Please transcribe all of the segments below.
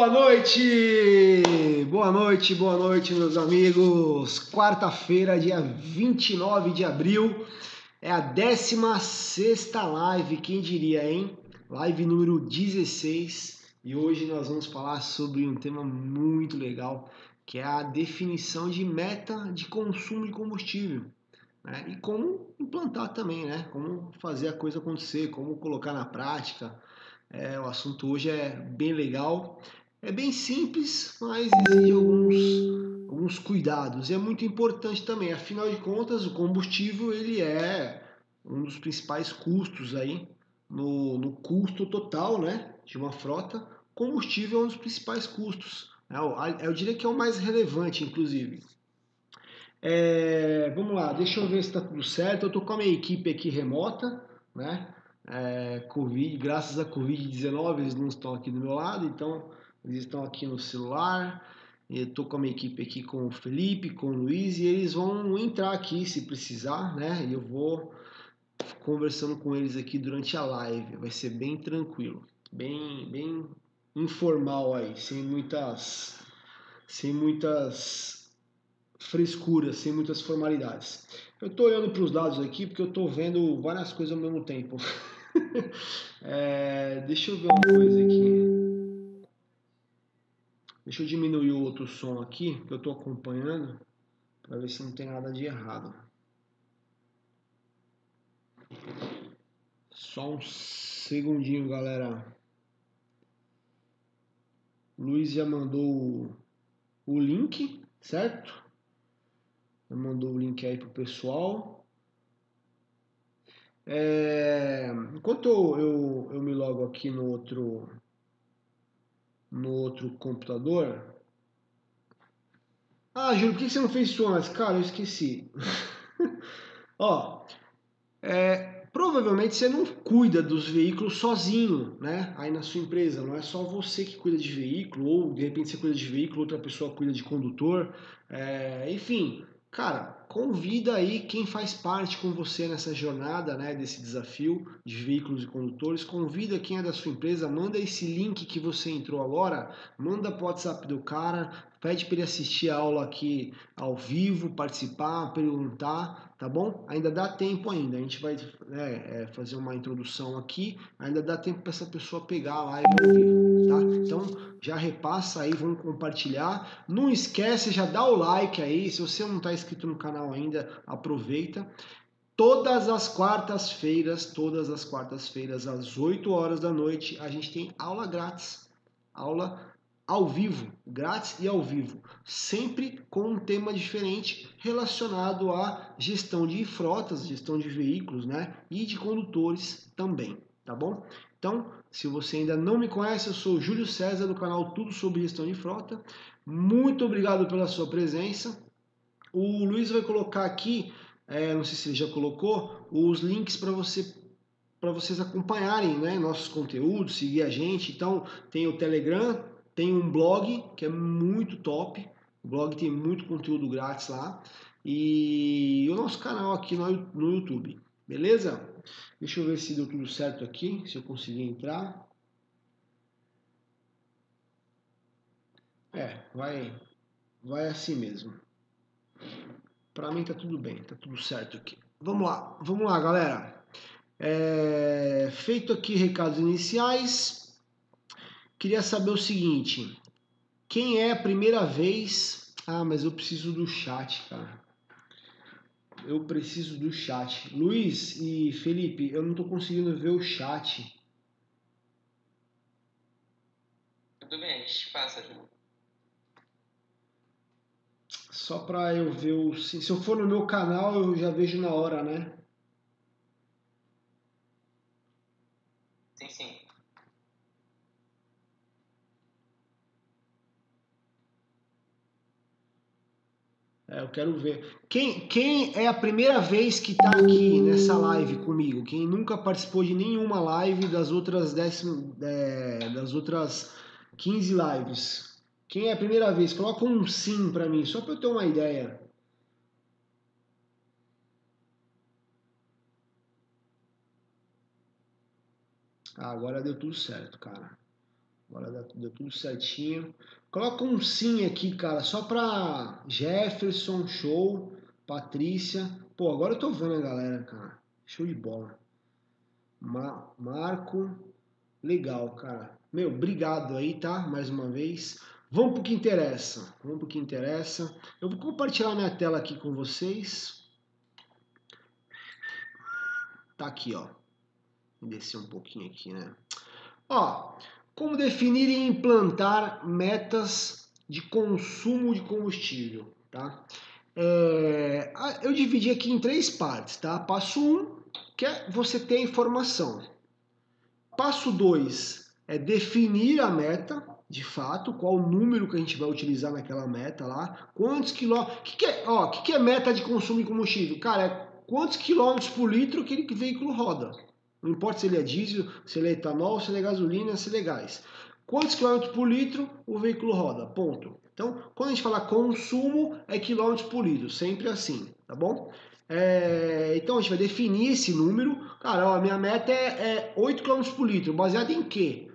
Boa noite! Boa noite, boa noite, meus amigos. Quarta-feira, dia 29 de abril, é a 16 live, quem diria, hein? Live número 16. E hoje nós vamos falar sobre um tema muito legal, que é a definição de meta de consumo de combustível. Né? E como implantar também, né? Como fazer a coisa acontecer, como colocar na prática. É, o assunto hoje é bem legal. É bem simples, mas exige alguns, alguns cuidados. E é muito importante também, afinal de contas, o combustível ele é um dos principais custos aí no, no custo total né, de uma frota. Combustível é um dos principais custos. Né? Eu diria que é o mais relevante, inclusive. É, vamos lá, deixa eu ver se está tudo certo. Eu estou com a minha equipe aqui remota, né? É, COVID, graças a Covid-19 eles não estão aqui do meu lado, então eles estão aqui no celular. Eu estou com a minha equipe aqui com o Felipe, com o Luiz e eles vão entrar aqui se precisar, né? E eu vou conversando com eles aqui durante a live. Vai ser bem tranquilo, bem, bem informal aí, sem muitas, sem muitas frescuras, sem muitas formalidades. Eu estou olhando para os dados aqui porque eu estou vendo várias coisas ao mesmo tempo. é, deixa eu ver uma coisa aqui. Deixa eu diminuir o outro som aqui, que eu estou acompanhando, para ver se não tem nada de errado. Só um segundinho, galera. Luiz já mandou o link, certo? Já mandou o link aí pro pessoal. É, enquanto eu, eu, eu me logo aqui no outro no outro computador. Ah, Júlio, por que você não fez isso antes? Cara, eu esqueci. Ó, é, provavelmente você não cuida dos veículos sozinho, né? Aí na sua empresa, não é só você que cuida de veículo, ou de repente você cuida de veículo, outra pessoa cuida de condutor. É, enfim, cara, convida aí quem faz parte com você nessa jornada, né, desse desafio de veículos e condutores, convida quem é da sua empresa, manda esse link que você entrou agora, manda pro WhatsApp do cara, pede para ele assistir a aula aqui ao vivo, participar, perguntar, tá bom? Ainda dá tempo ainda, a gente vai né, é, fazer uma introdução aqui, ainda dá tempo para essa pessoa pegar ao vivo, tá? Então, já repassa aí, vamos compartilhar. Não esquece, já dá o like aí. Se você não está inscrito no canal ainda, aproveita. Todas as quartas-feiras, todas as quartas-feiras, às 8 horas da noite, a gente tem aula grátis. Aula ao vivo, grátis e ao vivo, sempre com um tema diferente relacionado à gestão de frotas, gestão de veículos, né, e de condutores também, tá bom? Então, se você ainda não me conhece, eu sou o Júlio César do canal Tudo sobre Gestão de Frota. Muito obrigado pela sua presença. O Luiz vai colocar aqui, é, não sei se ele já colocou, os links para você para vocês acompanharem né, nossos conteúdos, seguir a gente. Então, tem o Telegram, tem um blog que é muito top. O blog tem muito conteúdo grátis lá. E o nosso canal aqui no, YouTube. Beleza? Deixa eu ver se deu tudo certo aqui, se eu conseguir entrar. É, vai, vai assim mesmo. Para mim tá tudo bem, tá tudo certo aqui. Vamos lá, vamos lá, galera. É, feito aqui recados iniciais, queria saber o seguinte: quem é a primeira vez? Ah, mas eu preciso do chat, cara eu preciso do chat. Luiz e Felipe, eu não estou conseguindo ver o chat. Tudo bem, a gente passa, João. Só para eu ver o. Se eu for no meu canal, eu já vejo na hora, né? Sim, sim. É, eu quero ver. Quem, quem é a primeira vez que está aqui nessa live comigo? Quem nunca participou de nenhuma live das outras, décimo, é, das outras 15 lives? Quem é a primeira vez? Coloca um sim para mim, só para eu ter uma ideia. Ah, agora deu tudo certo, cara. Agora deu tudo certinho. Coloca um sim aqui, cara, só pra Jefferson, show. Patrícia. Pô, agora eu tô vendo a galera, cara. Show de bola. Ma Marco. Legal, cara. Meu, obrigado aí, tá? Mais uma vez. Vamos pro que interessa. Vamos pro que interessa. Eu vou compartilhar minha tela aqui com vocês. Tá aqui, ó. Descer um pouquinho aqui, né? Ó, como definir e implantar metas de consumo de combustível, tá? É, eu dividi aqui em três partes, tá? Passo 1, um, que é você ter a informação. Passo 2 é definir a meta, de fato, qual o número que a gente vai utilizar naquela meta lá, quantos quilômetros. Que, que, é, ó, que, que é meta de consumo de combustível? Cara, é quantos quilômetros por litro aquele veículo roda. Não importa se ele é diesel, se ele é etanol, se ele é gasolina, se ele é gás. Quantos quilômetros por litro o veículo roda? Ponto. Então, quando a gente fala consumo, é quilômetros por litro, sempre assim, tá bom? É, então a gente vai definir esse número. Cara, ó, a minha meta é, é 8 km por litro, baseado em quê?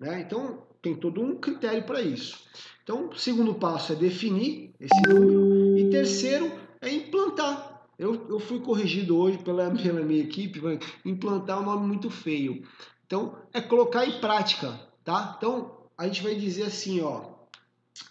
Né? Então tem todo um critério para isso. Então, o segundo passo é definir esse número. E terceiro é implantar. Eu, eu fui corrigido hoje pela, pela minha equipe, implantar é um nome muito feio. Então, é colocar em prática, tá? Então, a gente vai dizer assim, ó,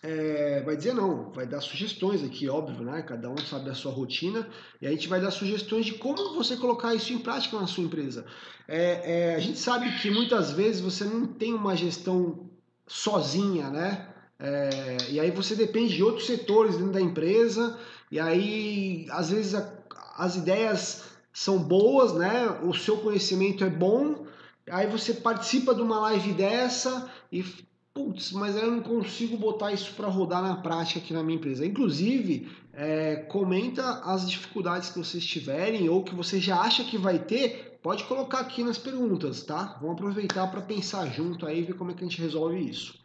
é, vai dizer não, vai dar sugestões aqui, óbvio, né? Cada um sabe a sua rotina e a gente vai dar sugestões de como você colocar isso em prática na sua empresa. É, é, a gente sabe que muitas vezes você não tem uma gestão sozinha, né? É, e aí você depende de outros setores dentro da empresa e aí às vezes a, as ideias são boas, né? O seu conhecimento é bom, aí você participa de uma live dessa e putz, mas eu não consigo botar isso para rodar na prática aqui na minha empresa. Inclusive, é, comenta as dificuldades que vocês tiverem ou que você já acha que vai ter, pode colocar aqui nas perguntas, tá? Vamos aproveitar para pensar junto aí e ver como é que a gente resolve isso.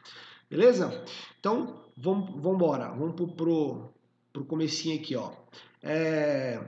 Beleza? Então, vamos, vamos embora. Vamos pro, pro, pro comecinho aqui, ó. É,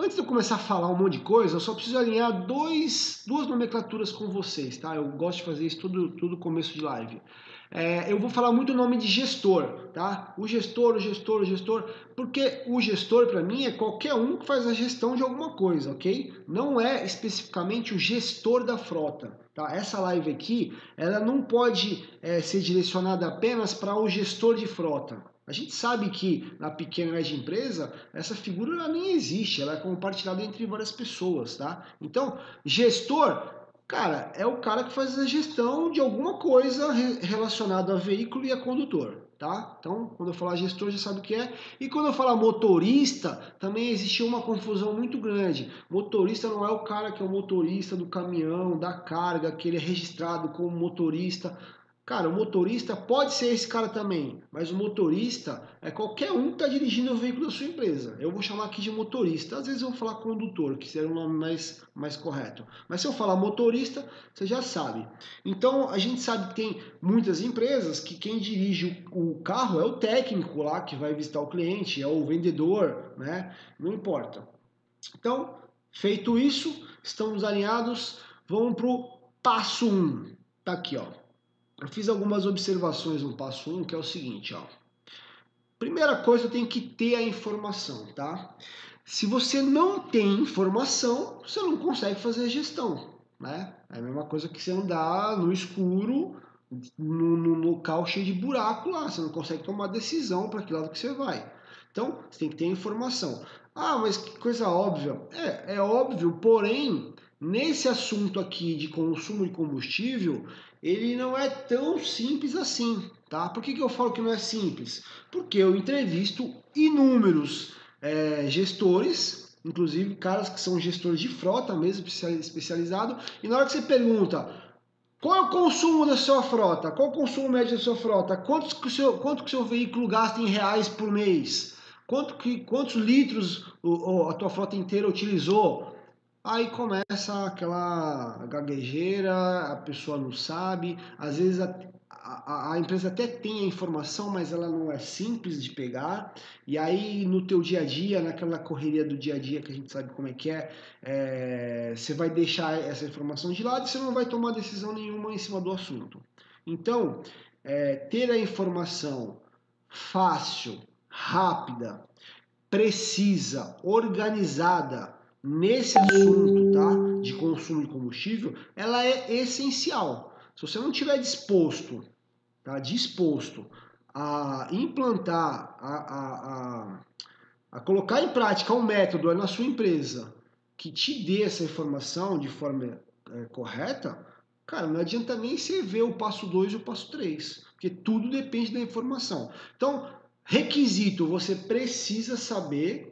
Antes de eu começar a falar um monte de coisa, eu só preciso alinhar dois, duas nomenclaturas com vocês, tá? Eu gosto de fazer isso tudo, tudo começo de live. É, eu vou falar muito o nome de gestor, tá? O gestor, o gestor, o gestor, porque o gestor para mim é qualquer um que faz a gestão de alguma coisa, ok? Não é especificamente o gestor da frota, tá? Essa live aqui, ela não pode é, ser direcionada apenas para o gestor de frota. A gente sabe que na pequena e média empresa essa figura nem existe, ela é compartilhada entre várias pessoas, tá? Então, gestor Cara, é o cara que faz a gestão de alguma coisa relacionada a veículo e a condutor, tá? Então, quando eu falar gestor, já sabe o que é. E quando eu falar motorista, também existe uma confusão muito grande. Motorista não é o cara que é o motorista do caminhão, da carga, que ele é registrado como motorista. Cara, o motorista pode ser esse cara também, mas o motorista é qualquer um que está dirigindo o veículo da sua empresa. Eu vou chamar aqui de motorista. Às vezes eu vou falar condutor, que seria o um nome mais, mais correto. Mas se eu falar motorista, você já sabe. Então a gente sabe que tem muitas empresas que quem dirige o carro é o técnico lá que vai visitar o cliente, é o vendedor, né? Não importa. Então, feito isso, estamos alinhados. Vamos para o passo 1. Um. Tá aqui, ó eu fiz algumas observações no passo 1, um, que é o seguinte, ó. Primeira coisa, tenho que ter a informação, tá? Se você não tem informação, você não consegue fazer a gestão, né? É a mesma coisa que você andar no escuro, no local cheio de buraco lá, você não consegue tomar decisão para que lado que você vai. Então, você tem que ter informação. Ah, mas que coisa óbvia. É, é óbvio, porém, nesse assunto aqui de consumo de combustível, ele não é tão simples assim, tá? Por que, que eu falo que não é simples? Porque eu entrevisto inúmeros é, gestores, inclusive caras que são gestores de frota mesmo, especializado, e na hora que você pergunta qual é o consumo da sua frota, qual é o consumo médio da sua frota, quantos que o seu, quanto que o seu veículo gasta em reais por mês, quanto que, quantos litros a tua frota inteira utilizou, Aí começa aquela gaguejeira, a pessoa não sabe, às vezes a, a, a, empresa até tem a informação, mas ela não é simples de pegar. E aí no teu dia a dia, naquela correria do dia a dia que a gente sabe como é que é, é você vai deixar essa informação de lado e você não vai tomar decisão nenhuma em cima do assunto. Então, é, ter a informação fácil, rápida, precisa, organizada nesse assunto tá, de consumo de combustível, ela é essencial. Se você não tiver disposto, tá, disposto a implantar, a, a, a, a colocar em prática um método na sua empresa que te dê essa informação de forma é, correta, cara, não adianta nem você ver o passo 2 e o passo 3, porque tudo depende da informação. Então, requisito, você precisa saber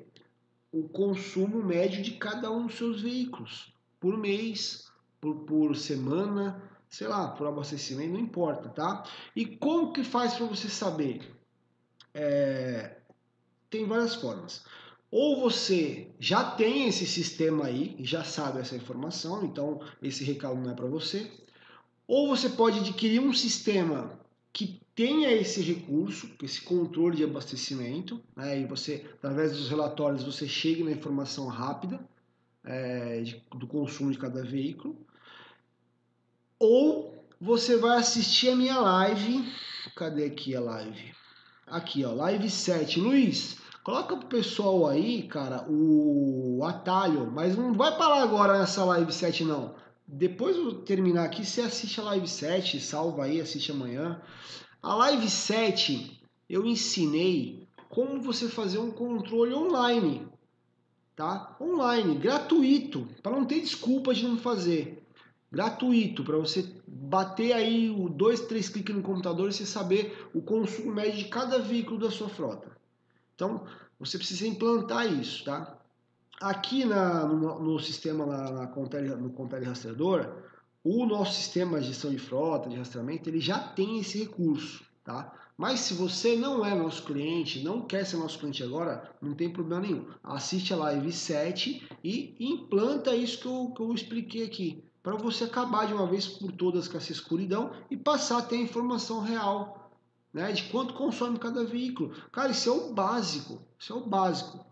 o consumo médio de cada um dos seus veículos, por mês, por, por semana, sei lá, por abastecimento, não importa, tá? E como que faz para você saber? É, tem várias formas. Ou você já tem esse sistema aí, já sabe essa informação, então esse recado não é para você. Ou você pode adquirir um sistema que tenha esse recurso, esse controle de abastecimento, né, e você, através dos relatórios, você chegue na informação rápida é, de, do consumo de cada veículo. Ou você vai assistir a minha live. Cadê aqui a live? Aqui, ó, live 7. Luiz, coloca pro pessoal aí, cara, o atalho, mas não vai parar agora nessa live 7 não. Depois eu terminar aqui, você assiste a live 7, salva aí, assiste amanhã. A live 7 eu ensinei como você fazer um controle online, tá? Online, gratuito, para não ter desculpa de não fazer gratuito para você bater aí o dois, três cliques no computador e você saber o consumo médio de cada veículo da sua frota. Então, você precisa implantar isso, tá? Aqui na, no, no sistema na, na Contele, no Contele Rastreador, o nosso sistema de gestão de frota, de rastreamento, ele já tem esse recurso, tá? Mas se você não é nosso cliente, não quer ser nosso cliente agora, não tem problema nenhum. Assiste a live 7 e implanta isso que eu, que eu expliquei aqui para você acabar de uma vez por todas com essa escuridão e passar a ter a informação real né, de quanto consome cada veículo. Cara, isso é o básico, isso é o básico.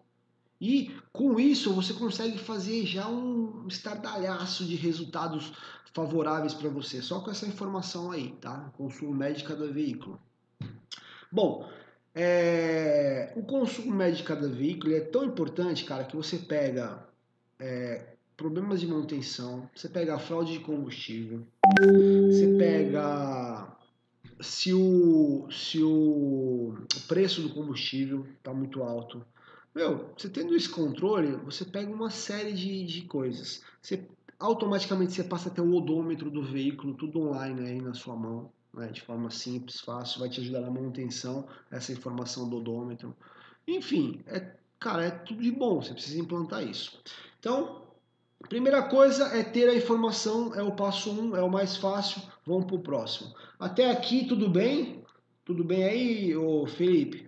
E com isso você consegue fazer já um estardalhaço de resultados favoráveis para você, só com essa informação aí, tá? Consumo médio de cada veículo. Bom, é, o consumo médio de cada veículo é tão importante, cara, que você pega é, problemas de manutenção, você pega fraude de combustível, você pega se o, se o preço do combustível está muito alto. Meu, você tendo esse controle, você pega uma série de, de coisas. Você, automaticamente você passa até o odômetro do veículo, tudo online aí na sua mão, né, de forma simples, fácil, vai te ajudar na manutenção, essa informação do odômetro. Enfim, é, cara, é tudo de bom, você precisa implantar isso. Então, Primeira coisa é ter a informação, é o passo um, é o mais fácil. Vamos para o próximo. Até aqui, tudo bem? Tudo bem aí, ô Felipe?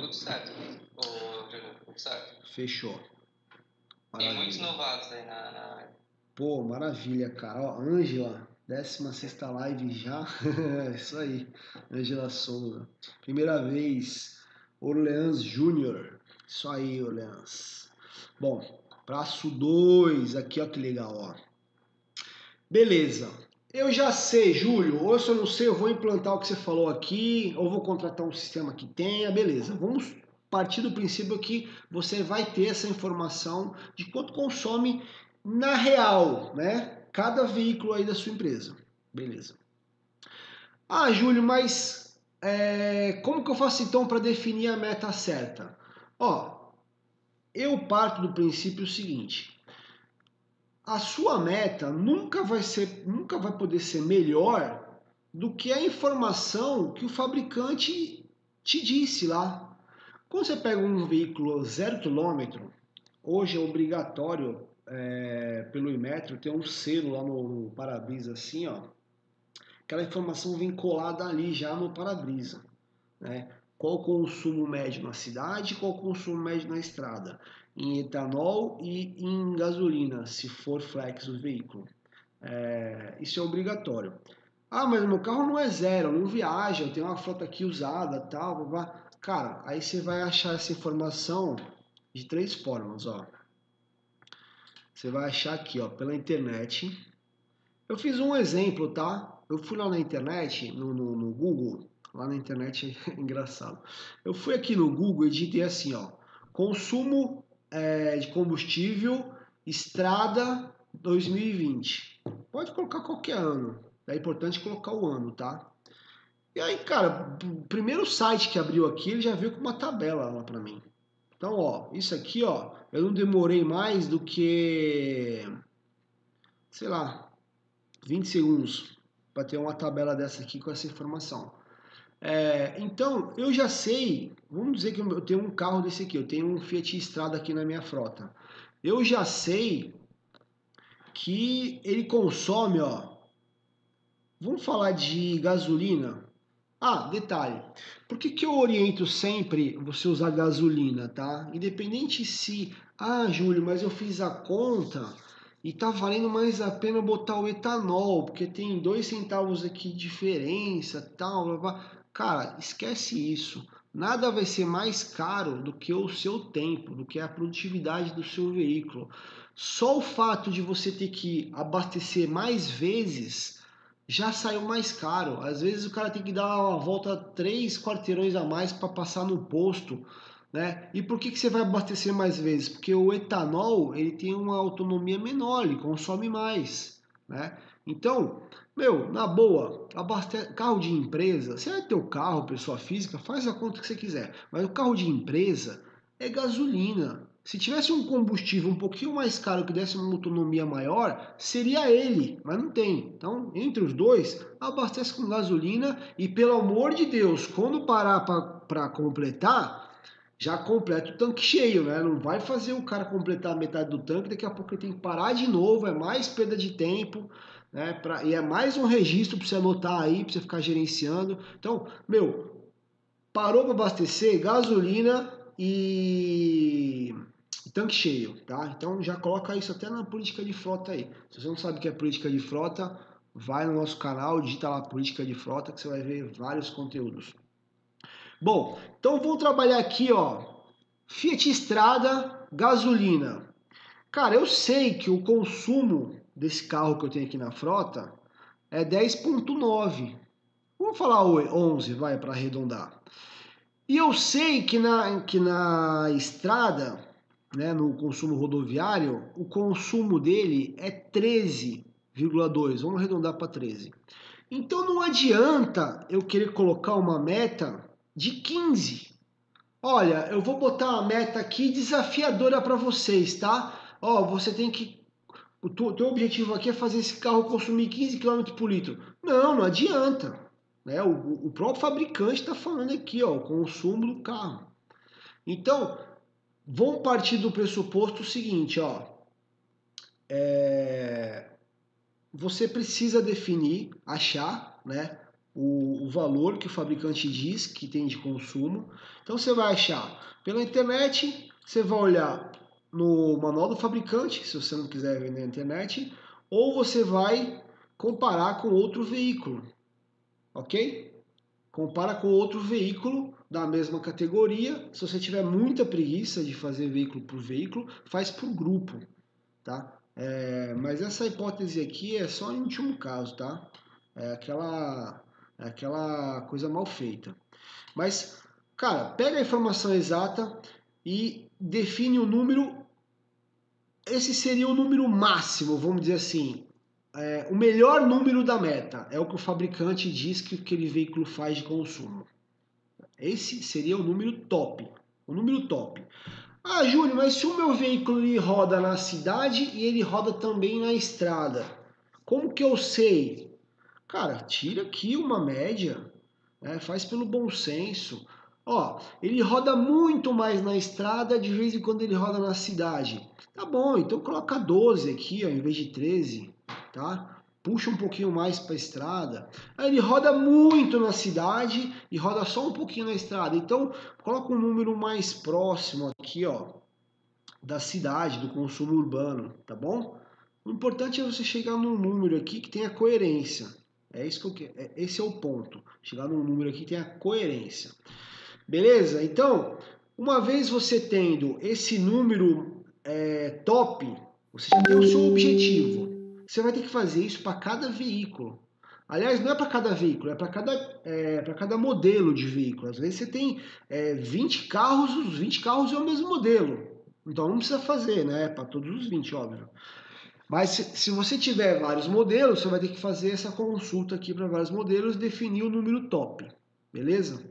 Tudo certo, ô Diego, tudo certo. Fechou. Maravilha. Tem muitos novatos aí na, na Pô, maravilha, cara. Ó, Ângela, 16 live já. Isso aí, Ângela Souza. Primeira vez, Orleans Júnior. Isso aí, Orleans. Bom, passo 2, aqui ó que legal, ó. Beleza. Eu já sei, Júlio, ou se eu não sei, eu vou implantar o que você falou aqui, ou vou contratar um sistema que tenha, beleza. Vamos partir do princípio que você vai ter essa informação de quanto consome na real, né? Cada veículo aí da sua empresa. Beleza. Ah, Júlio, mas é, como que eu faço então para definir a meta certa? Ó, eu parto do princípio seguinte: a sua meta nunca vai ser, nunca vai poder ser melhor do que a informação que o fabricante te disse lá. Quando você pega um veículo zero quilômetro, hoje é obrigatório é, pelo Imetro ter um selo lá no, no para-brisa assim, ó. Aquela informação vem colada ali já no para-brisa, né? qual o consumo médio na cidade, qual o consumo médio na estrada, em etanol e em gasolina, se for flex o veículo. É, isso é obrigatório. Ah, mas meu carro não é zero, não viaja, eu tenho uma frota aqui usada, tal, blá, blá. Cara, aí você vai achar essa informação de três formas, ó. Você vai achar aqui, ó, pela internet. Eu fiz um exemplo, tá? Eu fui lá na internet, no, no, no Google, lá na internet é engraçado. Eu fui aqui no Google e digitei assim, ó, consumo é, de combustível, estrada 2020. Pode colocar qualquer ano. É importante colocar o ano, tá? E aí, cara, o primeiro site que abriu aqui, ele já veio com uma tabela lá para mim. Então, ó, isso aqui, ó, eu não demorei mais do que, sei lá, 20 segundos para ter uma tabela dessa aqui com essa informação. É, então, eu já sei, vamos dizer que eu tenho um carro desse aqui, eu tenho um Fiat Strada aqui na minha frota. Eu já sei que ele consome, ó, vamos falar de gasolina, ah, detalhe. Por que, que eu oriento sempre você usar gasolina, tá? Independente se, ah, Júlio, mas eu fiz a conta e tá valendo mais a pena botar o etanol, porque tem dois centavos aqui de diferença, tal, blá, blá. Cara, esquece isso. Nada vai ser mais caro do que o seu tempo, do que a produtividade do seu veículo. Só o fato de você ter que abastecer mais vezes já saiu mais caro. Às vezes o cara tem que dar uma volta três quarteirões a mais para passar no posto, né? E por que, que você vai abastecer mais vezes? Porque o etanol ele tem uma autonomia menor, ele consome mais, né? Então, meu, na boa, abaste... carro de empresa, vai ter o carro, pessoa física, faz a conta que você quiser, mas o carro de empresa é gasolina. Se tivesse um combustível um pouquinho mais caro que desse uma autonomia maior, seria ele, mas não tem. Então, entre os dois, abastece com gasolina e, pelo amor de Deus, quando parar para completar, já completa o tanque cheio, né? Não vai fazer o cara completar a metade do tanque, daqui a pouco ele tem que parar de novo, é mais perda de tempo, né? Pra, e é mais um registro para você anotar aí, para você ficar gerenciando. Então, meu, parou para abastecer, gasolina e tanque cheio, tá? Então já coloca isso até na política de frota aí. Se você não sabe o que é política de frota, vai no nosso canal, digita lá política de frota que você vai ver vários conteúdos. Bom, então vamos trabalhar aqui, ó. Fiat Strada, gasolina. Cara, eu sei que o consumo desse carro que eu tenho aqui na frota é 10.9. Vamos falar 11, vai para arredondar. E eu sei que na, que na estrada né, no consumo rodoviário, o consumo dele é 13,2. Vamos arredondar para 13. Então não adianta eu querer colocar uma meta de 15. Olha, eu vou botar uma meta aqui desafiadora para vocês, tá? Ó, você tem que o teu objetivo aqui é fazer esse carro consumir 15 km por litro. Não, não adianta. Né? O, o próprio fabricante está falando aqui, ó, o consumo do carro. Então, Vamos partir do pressuposto seguinte, ó. É, você precisa definir, achar, né, o, o, valor que o fabricante diz que tem de consumo. Então você vai achar pela internet, você vai olhar no manual do fabricante, se você não quiser vender na internet, ou você vai comparar com outro veículo, ok? Compara com outro veículo da mesma categoria. Se você tiver muita preguiça de fazer veículo por veículo, faz por grupo, tá? É, mas essa hipótese aqui é só em último caso, tá? É aquela, é aquela coisa mal feita. Mas, cara, pega a informação exata e define o número. Esse seria o número máximo, vamos dizer assim. É, o melhor número da meta é o que o fabricante diz que aquele veículo faz de consumo. Esse seria o número top. O número top. Ah, Júnior, mas se o meu veículo ele roda na cidade e ele roda também na estrada, como que eu sei? Cara, tira aqui uma média, né? faz pelo bom senso. Ó, ele roda muito mais na estrada, de vez em quando ele roda na cidade. Tá bom, então coloca 12 aqui, ó, em vez de 13, tá? puxa um pouquinho mais para a estrada. Aí ele roda muito na cidade e roda só um pouquinho na estrada. Então, coloca um número mais próximo aqui, ó, da cidade, do consumo urbano, tá bom? O importante é você chegar num número aqui que tenha coerência. É isso que eu quero. É, esse é o ponto. Chegar num número aqui que tenha coerência. Beleza? Então, uma vez você tendo esse número é, top, você já tem o seu objetivo. você vai ter que fazer isso para cada veículo. Aliás, não é para cada veículo, é para cada, é, cada modelo de veículo. Às vezes você tem é, 20 carros, os 20 carros é o mesmo modelo. Então não precisa fazer, né? Para todos os 20, óbvio. Mas se, se, você tiver vários modelos, você vai ter que fazer essa consulta aqui para vários modelos e definir o número top, beleza?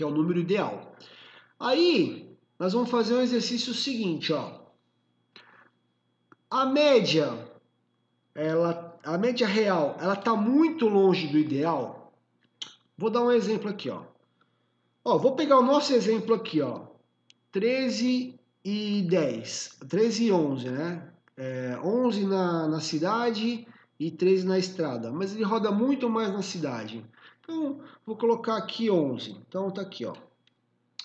Que é o número ideal. Aí, nós vamos fazer um exercício seguinte, ó. A média, ela a média real, ela está muito longe do ideal. Vou dar um exemplo aqui, ó. Ó, vou pegar o nosso exemplo aqui, ó. 13 e 10, 13 e 11, né? É, 11 na, na cidade e 13 na estrada, mas ele roda muito mais na cidade. Então, vou colocar aqui 11. Então, tá aqui, ó.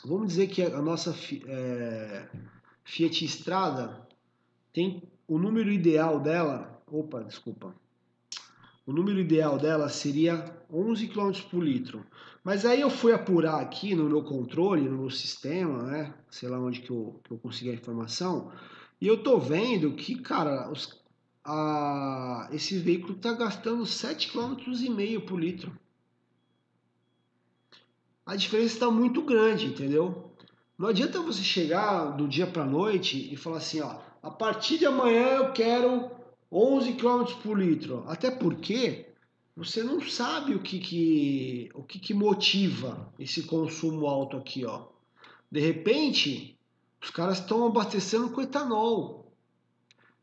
Vamos dizer que a nossa é, Fiat Estrada tem o número ideal dela. Opa, desculpa o número ideal dela seria 11 km por litro. Mas aí eu fui apurar aqui no meu controle, no meu sistema, né? Sei lá onde que eu, que eu consegui a informação. E eu tô vendo que, cara, os, a, esse veículo está gastando 7,5 km por litro. A diferença está muito grande, entendeu? Não adianta você chegar do dia para noite e falar assim, ó, a partir de amanhã eu quero 11 km por litro. Até porque você não sabe o que, que, o que, que motiva esse consumo alto aqui. Ó. De repente, os caras estão abastecendo com etanol.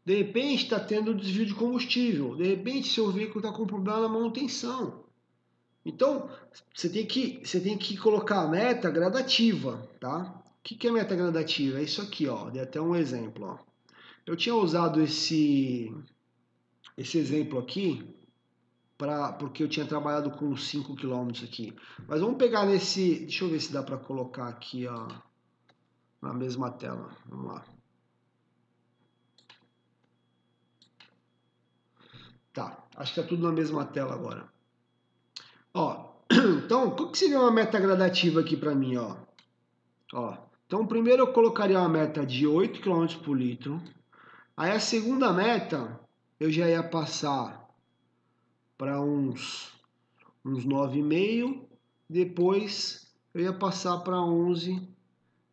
De repente, está tendo desvio de combustível. De repente, seu veículo está com problema na manutenção. Então, você tem que, você tem que colocar a meta gradativa, tá? O que, que é meta gradativa? É isso aqui, ó. Dei até um exemplo, ó. Eu tinha usado esse, esse exemplo aqui pra, porque eu tinha trabalhado com 5 km aqui. Mas vamos pegar nesse. Deixa eu ver se dá para colocar aqui ó, na mesma tela. Vamos lá. Tá, acho que tá tudo na mesma tela agora. Ó, então, qual que seria uma meta gradativa aqui para mim, ó? Ó, então primeiro eu colocaria uma meta de 8 km por litro. Aí a segunda meta eu já ia passar para uns, uns 9,5, depois eu ia passar para 11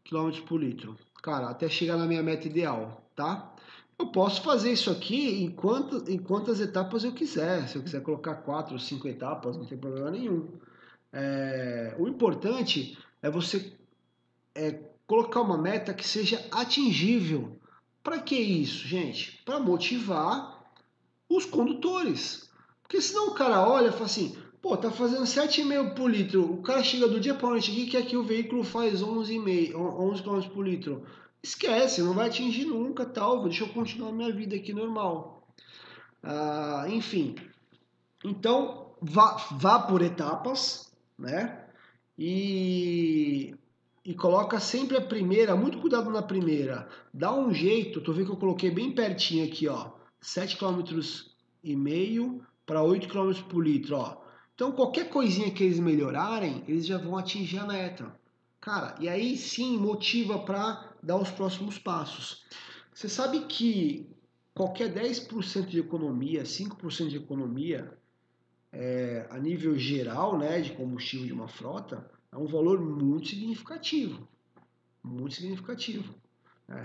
km por litro. Cara, até chegar na minha meta ideal, tá? Eu posso fazer isso aqui em, quanto, em quantas etapas eu quiser. Se eu quiser colocar quatro ou cinco etapas, não tem problema nenhum. É, o importante é você é, colocar uma meta que seja atingível. Para que isso, gente? Para motivar os condutores. Porque senão o cara olha e fala assim, pô, tá fazendo 7,5 por litro, o cara chega do dia para noite aqui que aqui o veículo faz 11,5, 11 km por litro. Esquece, não vai atingir nunca, tal, deixa eu continuar minha vida aqui normal. Ah, enfim, então vá, vá por etapas, né? E, e coloca sempre a primeira, muito cuidado na primeira. Dá um jeito, tu vê que eu coloquei bem pertinho aqui, ó 7,5 km e meio para 8 km por litro, ó. Então qualquer coisinha que eles melhorarem, eles já vão atingir a meta. Cara, e aí sim motiva para dar os próximos passos. Você sabe que qualquer 10% de economia, 5% de economia, é, a nível geral né, de combustível de uma frota, é um valor muito significativo. Muito significativo. É,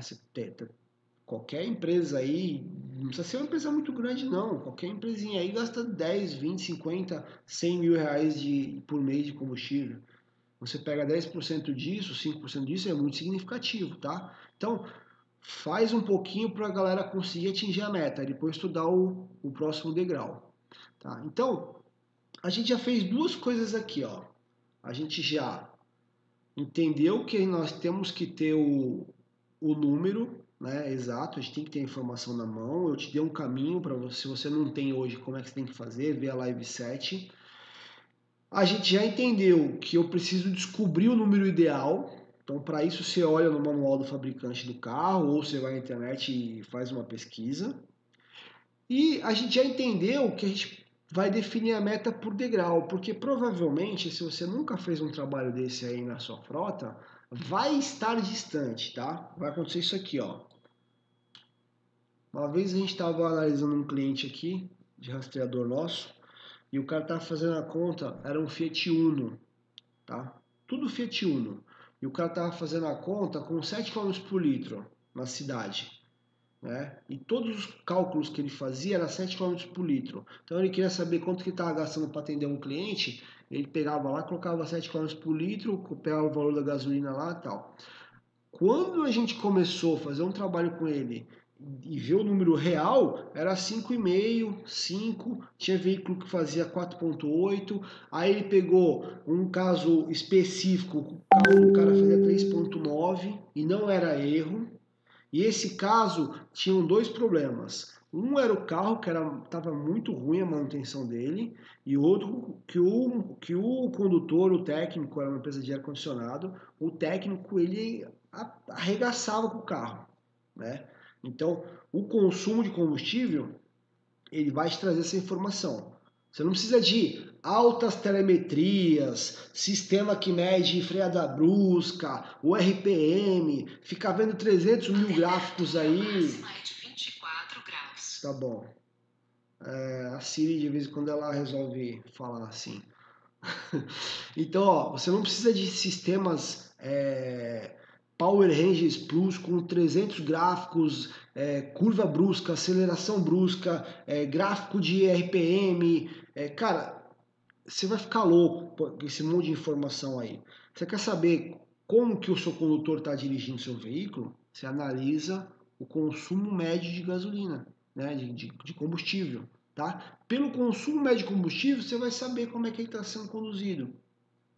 Qualquer empresa aí, não precisa ser uma empresa muito grande não, qualquer empresinha aí gasta 10, 20, 50, 100 mil reais de, por mês de combustível. Você pega 10% disso, 5% disso, é muito significativo, tá? Então, faz um pouquinho para a galera conseguir atingir a meta, e depois estudar o, o próximo degrau. Tá? Então, a gente já fez duas coisas aqui, ó. A gente já entendeu que nós temos que ter o, o número né? Exato, a gente tem que ter a informação na mão. Eu te dei um caminho para você, se você não tem hoje, como é que você tem que fazer, ver a live 7. A gente já entendeu que eu preciso descobrir o número ideal. Então, para isso, você olha no manual do fabricante do carro ou você vai na internet e faz uma pesquisa. E a gente já entendeu que a gente vai definir a meta por degrau, porque provavelmente, se você nunca fez um trabalho desse aí na sua frota, vai estar distante, tá? Vai acontecer isso aqui, ó. Uma vez a gente estava analisando um cliente aqui, de rastreador nosso, e o cara estava fazendo a conta, era um Fiat Uno, tá? Tudo Fiat Uno. E o cara estava fazendo a conta com 7 km por litro na cidade. Né? E todos os cálculos que ele fazia era 7 km por litro. Então ele queria saber quanto que estava gastando para atender um cliente. Ele pegava lá, colocava 7 km por litro, pegava o valor da gasolina lá e tal. Quando a gente começou a fazer um trabalho com ele e ver o número real, era 5,5, 5, tinha veículo que fazia 4,8, aí ele pegou um caso específico, o cara fazia 3,9 e não era erro, e esse caso tinham dois problemas. Um era o carro, que estava muito ruim a manutenção dele, e outro que o, que o condutor, o técnico, era uma empresa de ar-condicionado, o técnico ele arregaçava com o carro. Né? Então, o consumo de combustível, ele vai te trazer essa informação. Você não precisa de altas telemetrias, sistema que mede freada brusca, o RPM, ficar vendo 300 mil gráficos aí. Tá bom. É, a Siri, de vez em quando, ela resolve falar assim. então, ó, você não precisa de sistemas é, Power Rangers Plus com 300 gráficos, é, curva brusca, aceleração brusca, é, gráfico de RPM. É, cara, você vai ficar louco com esse monte de informação aí. Você quer saber como que o seu condutor está dirigindo seu veículo? Você analisa o consumo médio de gasolina, né, de, de, de combustível. Tá? Pelo consumo médio de combustível, você vai saber como é que ele está sendo conduzido.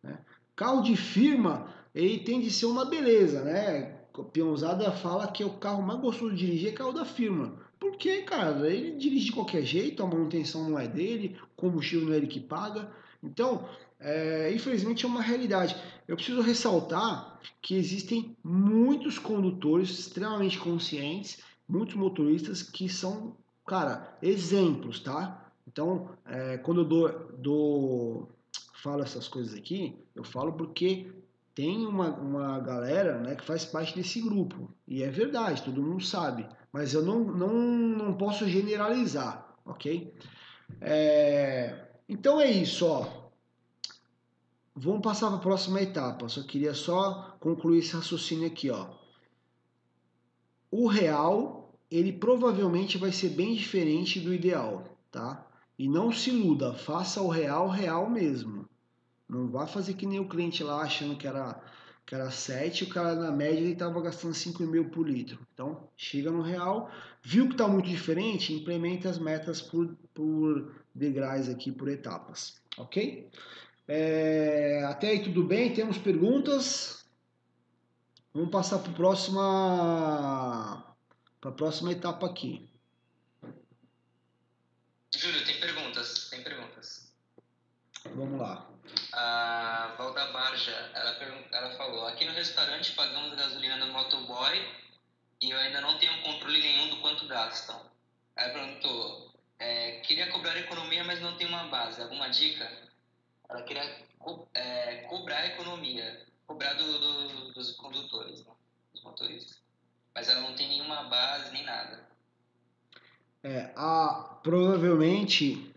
Né? Carro de firma, ele tem de ser uma beleza, né? A peãozada fala que é o carro mais gostoso de dirigir é carro da firma. Por quê, cara? Ele dirige de qualquer jeito, a manutenção não é dele, o combustível não é ele que paga. Então, é, infelizmente é uma realidade. Eu preciso ressaltar que existem muitos condutores extremamente conscientes, muitos motoristas que são, cara, exemplos, tá? Então, é, quando eu dou, dou falo essas coisas aqui, eu falo porque tem uma, uma galera né, que faz parte desse grupo. E é verdade, todo mundo sabe. Mas eu não, não, não posso generalizar, ok? É, então é isso, ó. Vamos passar para a próxima etapa. Só queria só concluir esse raciocínio aqui, ó. O real, ele provavelmente vai ser bem diferente do ideal, tá? E não se iluda, faça o real real mesmo. Não vá fazer que nem o cliente lá achando que era, que era 7, o cara na média ele estava gastando 5,5 por litro. Então, chega no real, viu que está muito diferente, implementa as metas por, por degraus aqui, por etapas. Ok? É, até aí tudo bem? Temos perguntas? Vamos passar para a próxima, para a próxima etapa aqui. Júlio, tem perguntas, tem perguntas. Vamos lá Barja, ela, ela falou, aqui no restaurante pagamos gasolina no motoboy e eu ainda não tenho controle nenhum do quanto gastam. Aí perguntou, é, queria cobrar economia, mas não tem uma base. Alguma dica? Ela queria co é, cobrar economia, cobrar do, do, dos condutores, né? dos motoristas. Mas ela não tem nenhuma base nem nada. É, a, provavelmente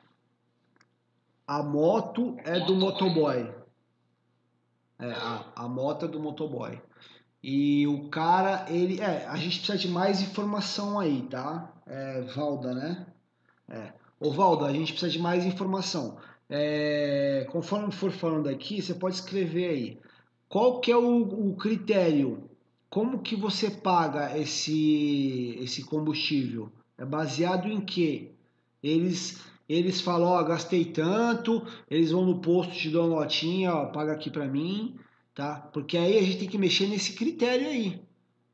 a moto é do motoboy. É, a, a moto é do motoboy. E o cara, ele. É, a gente precisa de mais informação aí, tá? É, Valda, né? É. Ô Valda, a gente precisa de mais informação. É, conforme for falando aqui, você pode escrever aí. Qual que é o, o critério? Como que você paga esse, esse combustível? É baseado em que? Eles eles falam, ó, gastei tanto, eles vão no posto, te dão uma notinha, ó, paga aqui para mim, tá? Porque aí a gente tem que mexer nesse critério aí,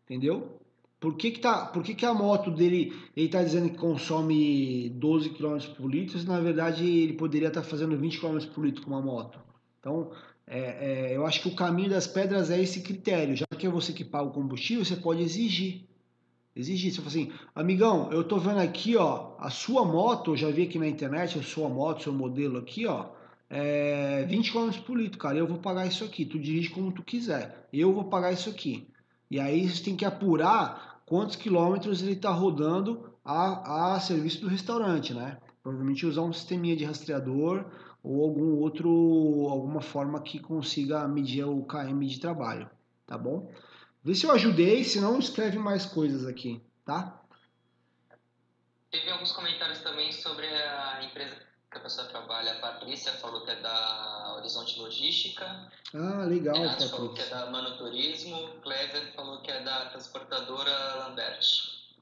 entendeu? Por que que, tá, por que, que a moto dele, ele tá dizendo que consome 12 km por litro, se na verdade ele poderia estar tá fazendo 20 km por litro com uma moto? Então, é, é, eu acho que o caminho das pedras é esse critério. Já que é você que paga o combustível, você pode exigir Exige isso. assim, amigão, eu tô vendo aqui, ó, a sua moto, eu já vi aqui na internet, a sua moto, seu modelo aqui, ó, é 20 km por litro, cara, eu vou pagar isso aqui. Tu dirige como tu quiser, eu vou pagar isso aqui. E aí você tem que apurar quantos quilômetros ele está rodando a, a serviço do restaurante, né? Provavelmente usar um sisteminha de rastreador ou algum outro, alguma forma que consiga medir o KM de trabalho, tá bom? Vê se eu ajudei, se não escreve mais coisas aqui, tá? Teve alguns comentários também sobre a empresa que a pessoa trabalha. A Patrícia falou que é da Horizonte Logística. Ah, legal, Renato Patrícia. falou que é da Mano Turismo. Clever falou que é da transportadora Lambert.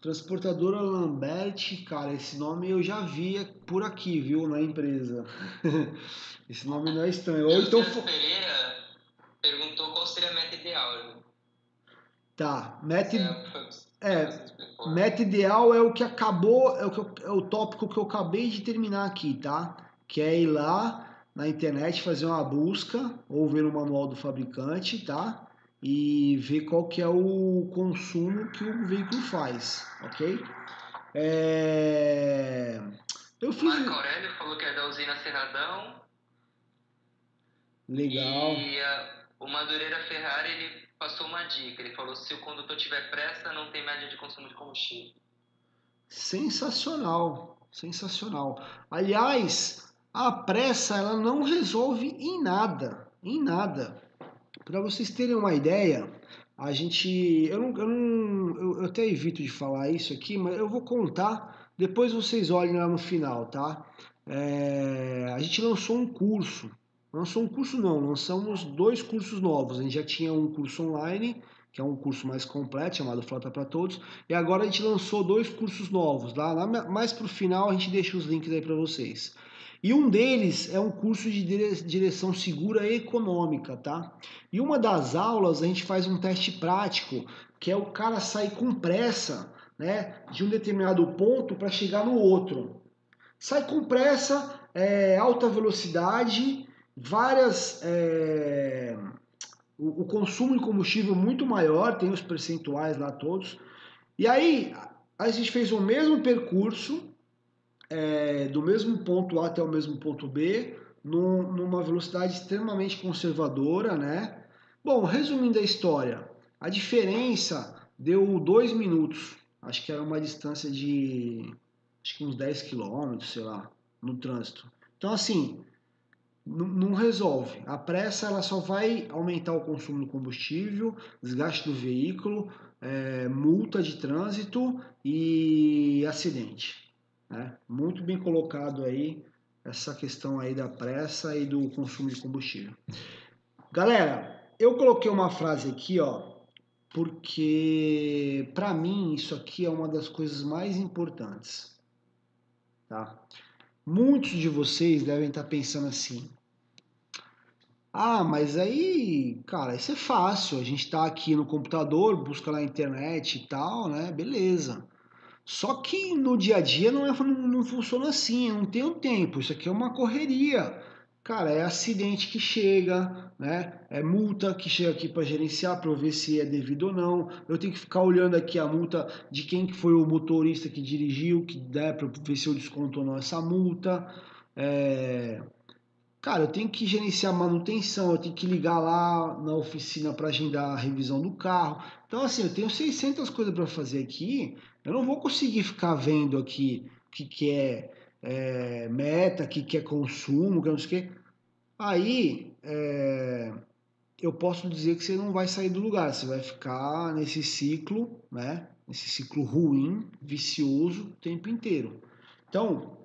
Transportadora Lambert, cara, esse nome eu já vi por aqui, viu, na empresa. esse nome não é estranho. Ou então... Pereira perguntou qual seria a. Tá, meta... É, meta ideal é o que acabou, é o, que é o tópico que eu acabei de terminar aqui, tá? Que é ir lá na internet fazer uma busca ou ver no manual do fabricante, tá? E ver qual que é o consumo que o veículo faz, ok? É... Eu fiz... Marco Aurélio falou que é da usina Serradão. Legal. E a, o Madureira Ferrari, ele passou uma dica. Ele falou: se o condutor tiver pressa, não tem média de consumo de combustível. Sensacional, sensacional. Aliás, a pressa ela não resolve em nada, em nada. Para vocês terem uma ideia, a gente, eu não, eu não, eu, até evito de falar isso aqui, mas eu vou contar. Depois vocês olhem lá no final, tá? É, a gente lançou um curso Lançou um curso não, lançamos dois cursos novos. A gente já tinha um curso online, que é um curso mais completo, chamado Frota para Todos, e agora a gente lançou dois cursos novos. Lá, lá mais para o final a gente deixa os links aí para vocês. E um deles é um curso de direção segura e econômica, tá? E uma das aulas a gente faz um teste prático, que é o cara sair com pressa, né, de um determinado ponto para chegar no outro. Sai com pressa, é, alta velocidade, várias. É, o, o, consumo de combustível muito maior, tem os percentuais lá todos. E aí a gente fez o mesmo percurso, é, do mesmo ponto A até o mesmo ponto B, num, numa velocidade extremamente conservadora, né? Bom, resumindo a história, a diferença deu dois minutos. Acho que era uma distância de acho que uns 10 quilômetros, sei lá, no trânsito. Então, assim, não resolve. A pressa ela só vai aumentar o consumo do combustível, desgaste do veículo, é, multa de trânsito e acidente. Né? Muito bem colocado aí essa questão aí da pressa e do consumo de combustível. Galera, eu coloquei uma frase aqui, ó, porque para mim isso aqui é uma das coisas mais importantes, tá? Muitos de vocês devem estar pensando assim: ah, mas aí, cara, isso é fácil. A gente está aqui no computador, busca na internet e tal, né? Beleza. Só que no dia a dia não, é, não funciona assim, eu não tenho tempo. Isso aqui é uma correria. Cara, é acidente que chega, né? É multa que chega aqui para gerenciar, para ver se é devido ou não. Eu tenho que ficar olhando aqui a multa de quem que foi o motorista que dirigiu, que dá para ver se eu desconto ou não essa multa. É... Cara, eu tenho que gerenciar manutenção, eu tenho que ligar lá na oficina para agendar a revisão do carro. Então, assim, eu tenho 600 coisas para fazer aqui. Eu não vou conseguir ficar vendo aqui o que, que é é, meta, que quer consumo, que não sei o quê. Aí é, eu posso dizer que você não vai sair do lugar, você vai ficar nesse ciclo, né? Nesse ciclo ruim, vicioso o tempo inteiro. Então,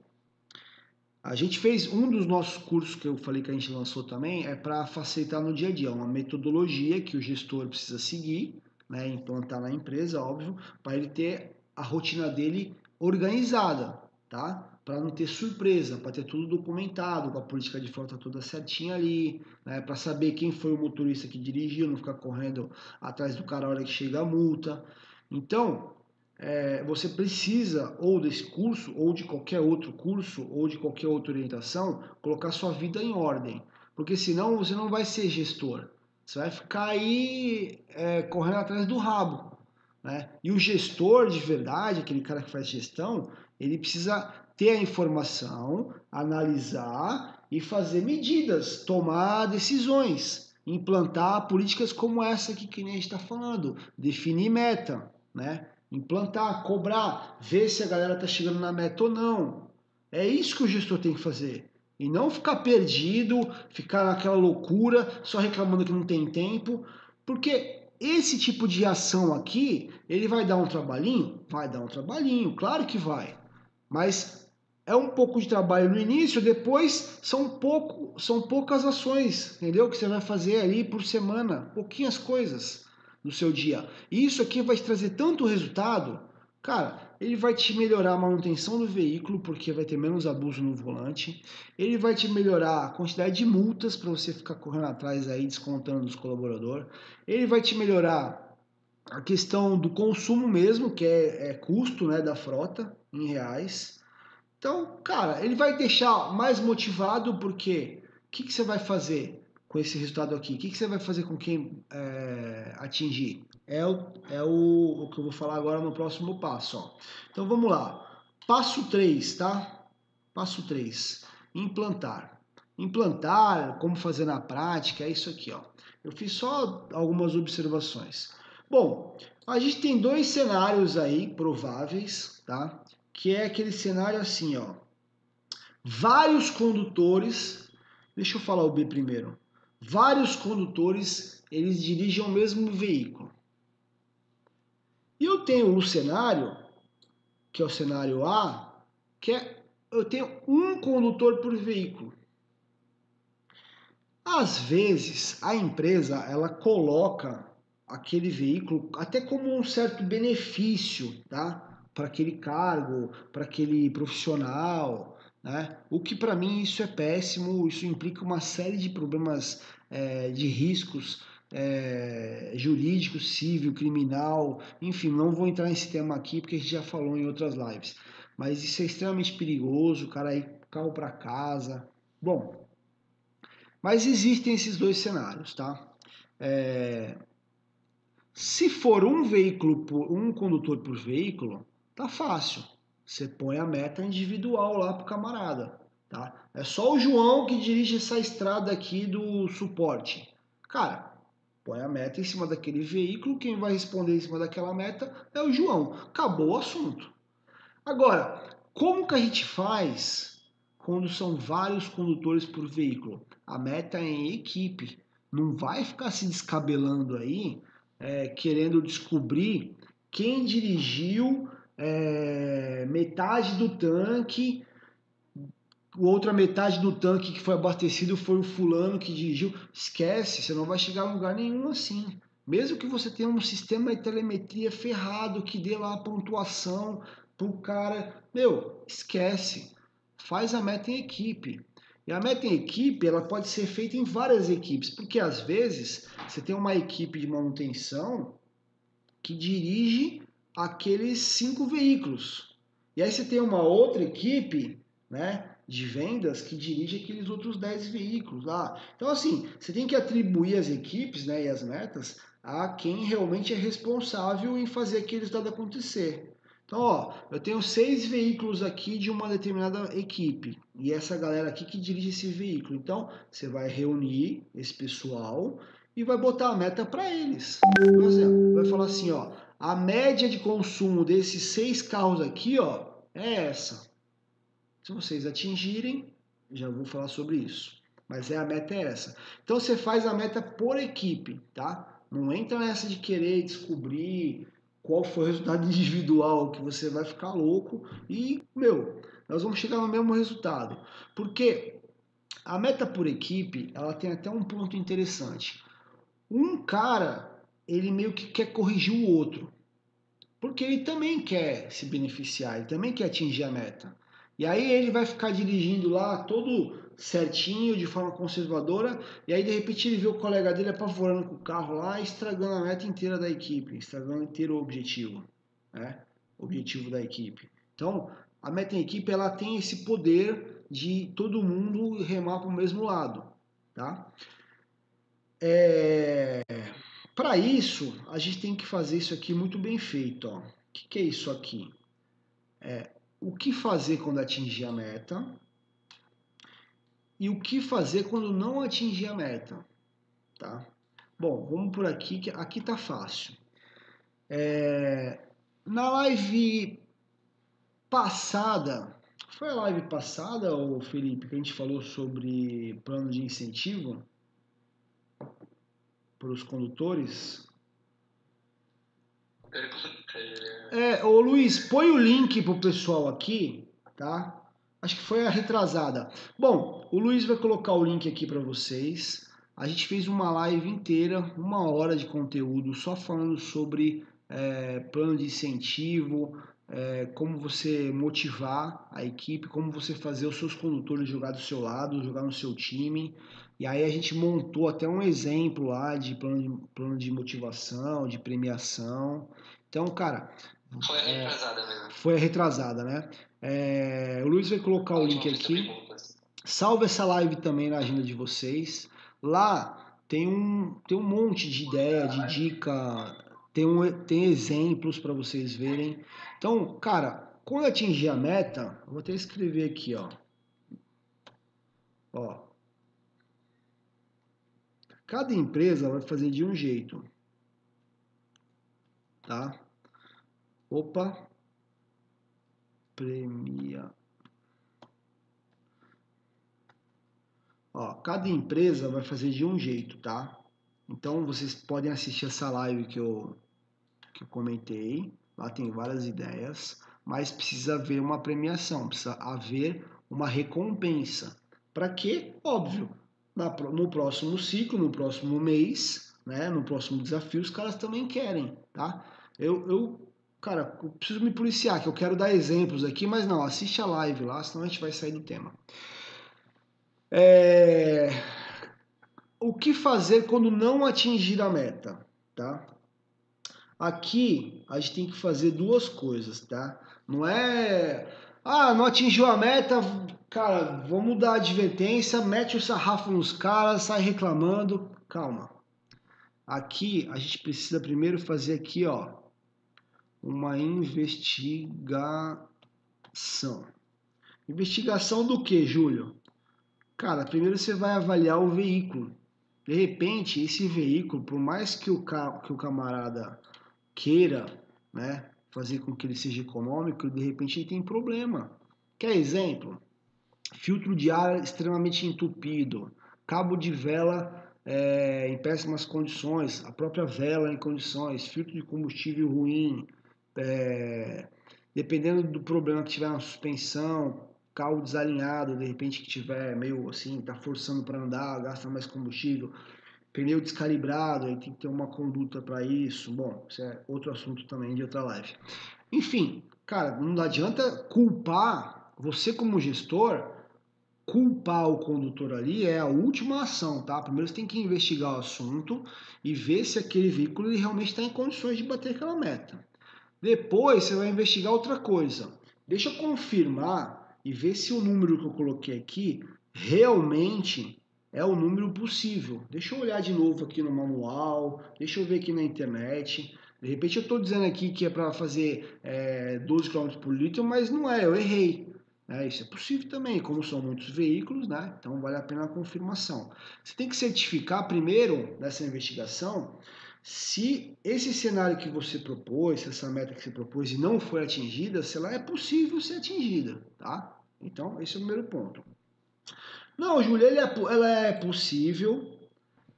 a gente fez um dos nossos cursos que eu falei que a gente lançou também é para facilitar no dia a dia, uma metodologia que o gestor precisa seguir, né, implantar na empresa, óbvio, para ele ter a rotina dele organizada, tá? Para não ter surpresa, para ter tudo documentado, com a política de frota toda certinha ali, né, para saber quem foi o motorista que dirigiu, não ficar correndo atrás do cara a hora que chega a multa. Então, é, você precisa, ou desse curso, ou de qualquer outro curso, ou de qualquer outra orientação, colocar sua vida em ordem, porque senão você não vai ser gestor. Você vai ficar aí é, correndo atrás do rabo. Né? E o gestor de verdade, aquele cara que faz gestão, ele precisa ter a informação, analisar e fazer medidas, tomar decisões, implantar políticas como essa que, que a gente está falando, definir meta, né? implantar, cobrar, ver se a galera está chegando na meta ou não. É isso que o gestor tem que fazer. E não ficar perdido, ficar naquela loucura, só reclamando que não tem tempo, porque esse tipo de ação aqui, ele vai dar um trabalhinho? Vai dar um trabalhinho, claro que vai. Mas é um pouco de trabalho no início, depois são, pouco, são poucas ações, entendeu? Que você vai fazer ali por semana, pouquinhas coisas no seu dia. E isso aqui vai te trazer tanto resultado, cara, ele vai te melhorar a manutenção do veículo, porque vai ter menos abuso no volante. Ele vai te melhorar a quantidade de multas para você ficar correndo atrás aí, descontando dos colaboradores. Ele vai te melhorar a questão do consumo mesmo, que é, é custo né, da frota em reais. Então, cara, ele vai deixar mais motivado porque o que, que você vai fazer com esse resultado aqui? O que, que você vai fazer com quem é, atingir? é o, é o, o que eu vou falar agora no próximo passo. Ó. Então vamos lá. Passo 3, tá? Passo 3. Implantar. Implantar, como fazer na prática, é isso aqui, ó. Eu fiz só algumas observações. Bom, a gente tem dois cenários aí prováveis, tá? Que é aquele cenário assim, ó. Vários condutores, deixa eu falar o B primeiro. Vários condutores, eles dirigem o mesmo veículo. E eu tenho um cenário, que é o cenário A, que é eu tenho um condutor por veículo. Às vezes, a empresa ela coloca aquele veículo até como um certo benefício, tá? Para aquele cargo, para aquele profissional, né? O que para mim isso é péssimo, isso implica uma série de problemas é, de riscos é, jurídico, civil, criminal, enfim, não vou entrar nesse tema aqui porque a gente já falou em outras lives. Mas isso é extremamente perigoso, o cara ir carro para casa. Bom, mas existem esses dois cenários, tá? É, se for um veículo, por, um condutor por veículo, tá fácil. Você põe a meta individual lá pro camarada, tá? É só o João que dirige essa estrada aqui do suporte. Cara, põe a meta em cima daquele veículo, quem vai responder em cima daquela meta é o João. Acabou o assunto. Agora, como que a gente faz quando são vários condutores por veículo? A meta é em equipe. Não vai ficar se descabelando aí, é, querendo descobrir quem dirigiu é, metade do tanque outra metade do tanque que foi abastecido foi o fulano que dirigiu. Esquece, você não vai chegar a lugar nenhum assim. Mesmo que você tenha um sistema de telemetria ferrado que dê lá a pontuação pro cara, meu, esquece. Faz a meta em equipe. E a meta em equipe, ela pode ser feita em várias equipes, porque às vezes você tem uma equipe de manutenção que dirige aqueles cinco veículos. E aí você tem uma outra equipe, né, de vendas que dirige aqueles outros 10 veículos lá. Então, assim, você tem que atribuir as equipes né, e as metas a quem realmente é responsável em fazer aquele resultado acontecer. Então, ó, eu tenho seis veículos aqui de uma determinada equipe e essa galera aqui que dirige esse veículo. Então, você vai reunir esse pessoal e vai botar a meta para eles. Por exemplo, vai falar assim, ó, a média de consumo desses seis carros aqui, ó, é essa. Se vocês atingirem, já vou falar sobre isso. Mas é a meta é essa. Então você faz a meta por equipe, tá? Não entra nessa de querer descobrir qual foi o resultado individual, que você vai ficar louco e, meu, nós vamos chegar no mesmo resultado. Porque a meta por equipe, ela tem até um ponto interessante. Um cara, ele meio que quer corrigir o outro. Porque ele também quer se beneficiar, ele também quer atingir a meta. E aí ele vai ficar dirigindo lá todo certinho, de forma conservadora, e aí de repente ele vê o colega dele apavorando com o carro lá, estragando a meta inteira da equipe, estragando inteiro o objetivo, né? O objetivo da equipe. Então, a meta em equipe ela tem esse poder de todo mundo remar para o mesmo lado, tá? É... Para isso, a gente tem que fazer isso aqui muito bem feito. O que, que é isso aqui? É, o que fazer quando atingir a meta e o que fazer quando não atingir a meta, tá? Bom, vamos por aqui, que aqui tá fácil. É, na live passada, foi a live passada, Felipe, que a gente falou sobre plano de incentivo para os condutores? É, ô Luiz, põe o link pro pessoal aqui, tá? Acho que foi a retrasada. Bom, o Luiz vai colocar o link aqui para vocês. A gente fez uma live inteira, uma hora de conteúdo, só falando sobre é, plano de incentivo, é, como você motivar a equipe, como você fazer os seus condutores jogar do seu lado, jogar no seu time. E aí a gente montou até um exemplo lá de plano de, plano de motivação, de premiação. Então, cara. Foi a é, retrasada mesmo. Foi a retrasada, né? É, o Luiz vai colocar o link aqui. Salve essa live também na agenda de vocês. Lá tem um, tem um monte de ideia, de dica, tem, um, tem exemplos para vocês verem. Então, cara, quando atingir a meta, eu vou até escrever aqui, ó. Ó, Cada empresa vai fazer de um jeito. Tá? Opa. Premia. Ó, cada empresa vai fazer de um jeito, tá? Então vocês podem assistir essa live que eu, que eu comentei. Lá tem várias ideias, mas precisa haver uma premiação, precisa haver uma recompensa. Para quê? Óbvio, no próximo ciclo, no próximo mês, né, no próximo desafio, os caras também querem, tá? Eu, eu, cara, eu preciso me policiar, que eu quero dar exemplos aqui, mas não, assiste a live lá, senão a gente vai sair do tema. É... O que fazer quando não atingir a meta, tá? Aqui a gente tem que fazer duas coisas, tá? Não é ah, não atingiu a meta, cara, vamos dar advertência, mete o sarrafo nos caras, sai reclamando. Calma. Aqui a gente precisa primeiro fazer aqui, ó, uma investigação. Investigação do que, Júlio? Cara, primeiro você vai avaliar o veículo. De repente, esse veículo, por mais que o, que o camarada queira, né, fazer com que ele seja econômico, de repente ele tem problema. Quer exemplo? Filtro de ar extremamente entupido, cabo de vela é, em péssimas condições, a própria vela em condições, filtro de combustível ruim, é, dependendo do problema que tiver na suspensão, carro desalinhado, de repente que tiver meio assim, tá forçando para andar, gasta mais combustível, Pneu descalibrado, aí tem que ter uma conduta para isso. Bom, isso é outro assunto também de outra live. Enfim, cara, não adianta culpar você como gestor, culpar o condutor ali é a última ação, tá? Primeiro você tem que investigar o assunto e ver se aquele veículo realmente está em condições de bater aquela meta. Depois você vai investigar outra coisa. Deixa eu confirmar e ver se o número que eu coloquei aqui realmente é o número possível. Deixa eu olhar de novo aqui no manual, deixa eu ver aqui na internet. De repente eu estou dizendo aqui que é para fazer é, 12 km por litro, mas não é, eu errei. É, isso é possível também, como são muitos veículos, né? então vale a pena a confirmação. Você tem que certificar primeiro nessa investigação se esse cenário que você propôs, essa meta que você propôs e não foi atingida, se ela é possível ser atingida, tá? Então, esse é o primeiro ponto. Não, Júlia, é, ela é possível.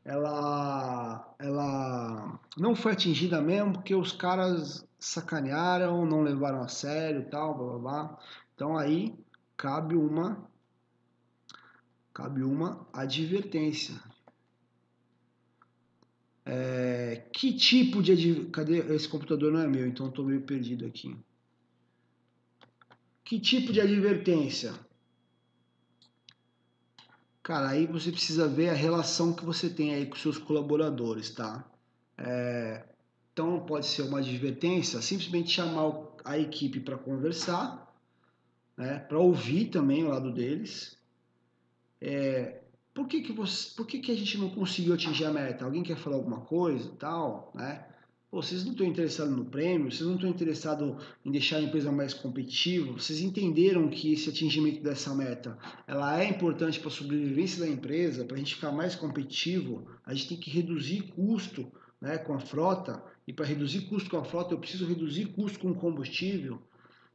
Ela, ela não foi atingida mesmo porque os caras sacanearam, não levaram a sério, tal, blá blá blá. Então aí cabe uma cabe uma advertência. É, que tipo de advertência? Cadê? Esse computador não é meu, então estou meio perdido aqui. Que tipo de advertência? Cara, aí você precisa ver a relação que você tem aí com seus colaboradores, tá? É, então pode ser uma advertência, simplesmente chamar a equipe para conversar, né? Para ouvir também o lado deles. É, por que que, você, por que que a gente não conseguiu atingir a meta? Alguém quer falar alguma coisa, tal, né? Pô, vocês não estão interessados no prêmio, vocês não estão interessados em deixar a empresa mais competitiva, vocês entenderam que esse atingimento dessa meta ela é importante para a sobrevivência da empresa, para a gente ficar mais competitivo, a gente tem que reduzir custo né, com a frota, e para reduzir custo com a frota eu preciso reduzir custo com combustível,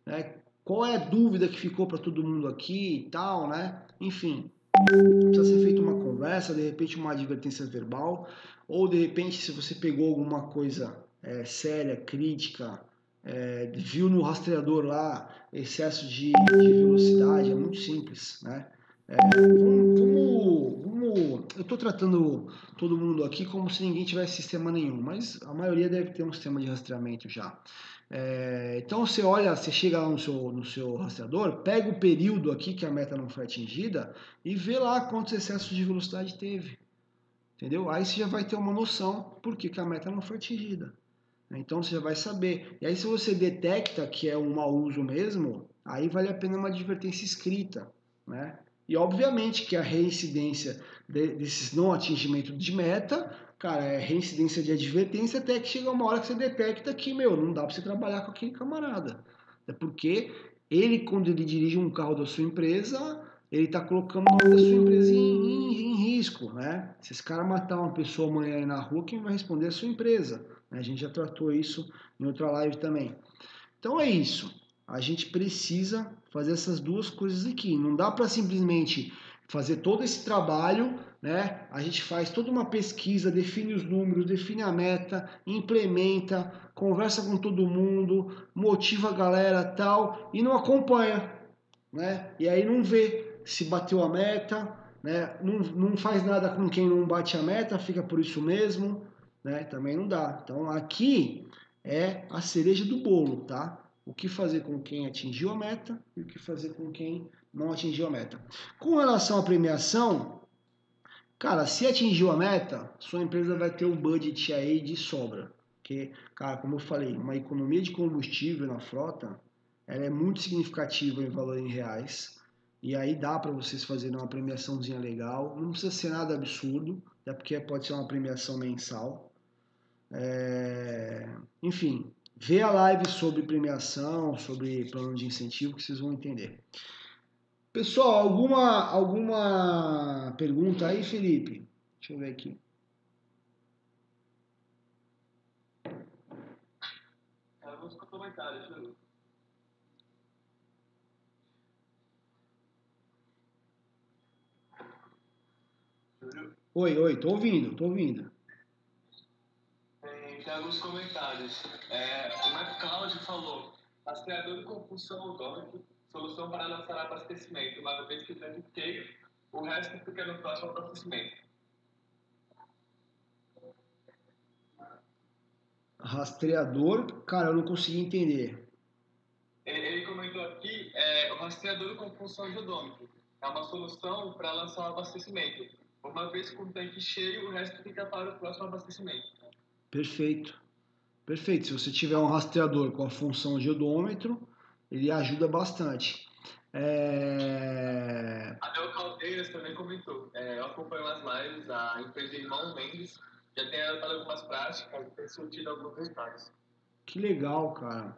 né? Qual é a dúvida que ficou para todo mundo aqui e tal, né? Enfim, precisa ser feita uma conversa, de repente uma advertência verbal, ou de repente se você pegou alguma coisa é, séria, crítica, é, viu no rastreador lá excesso de, de, velocidade, é muito simples, né? É, eu estou tratando todo mundo aqui como se ninguém tivesse sistema nenhum, mas a maioria deve ter um sistema de rastreamento já. É, então você olha, você chega lá no seu, no seu rastreador, pega o período aqui que a meta não foi atingida e vê lá quantos excessos de velocidade teve. Entendeu? Aí você já vai ter uma noção por que, que a meta não foi atingida. Então você já vai saber. E aí se você detecta que é um mau uso mesmo, aí vale a pena uma advertência escrita, né? E obviamente que a reincidência desses não atingimento de meta, cara, é reincidência de advertência até que chega uma hora que você detecta que, meu, não dá para você trabalhar com aquele camarada. É porque ele, quando ele dirige um carro da sua empresa, ele está colocando da sua empresa em, em, em, risco, né? Se esse cara matar uma pessoa amanhã aí na rua, quem vai responder é a sua empresa. A gente já tratou isso em outra live também. Então é isso. A gente precisa fazer essas duas coisas aqui. Não dá para simplesmente fazer todo esse trabalho, né? A gente faz toda uma pesquisa, define os números, define a meta, implementa, conversa com todo mundo, motiva a galera tal e não acompanha, né? E aí não vê se bateu a meta, né? Não, não faz nada com quem não bate a meta, fica por isso mesmo, né? Também não dá. Então aqui é a cereja do bolo, tá? O que fazer com quem atingiu a meta e o que fazer com quem não atingiu a meta. Com relação à premiação, cara, se atingiu a meta, sua empresa vai ter um budget aí de sobra. Porque, cara, como eu falei, uma economia de combustível na frota, ela é muito significativa em valor em reais. E aí dá para vocês fazerem uma premiaçãozinha legal. Não precisa ser nada absurdo, até porque pode ser uma premiação mensal. É... Enfim, vê a live sobre premiação, sobre plano de incentivo que vocês vão entender. Pessoal, alguma, alguma pergunta aí, Felipe? Deixa eu ver aqui. Alguns comentários, Felipe. Oi, oi, tô ouvindo, tô ouvindo. Tem, tem alguns comentários. É, o Matt Cloud falou, rastreador de compulsão odômico solução para lançar abastecimento, uma vez que o tanque cheio, o resto fica no próximo abastecimento. Rastreador, cara, eu não consegui entender. Ele, ele comentou aqui, é, o rastreador com função geodômica. É uma solução para lançar o abastecimento. Uma vez com o tanque cheio, o resto fica para o próximo abastecimento. Perfeito. Perfeito. Se você tiver um rastreador com a função geodômetro, ele ajuda bastante. É... A Del Caldeiras também comentou. É, eu acompanho as lives, a empresa Irmão Mendes já tem adotado algumas práticas e tem surtido alguns resultados. Que legal, cara.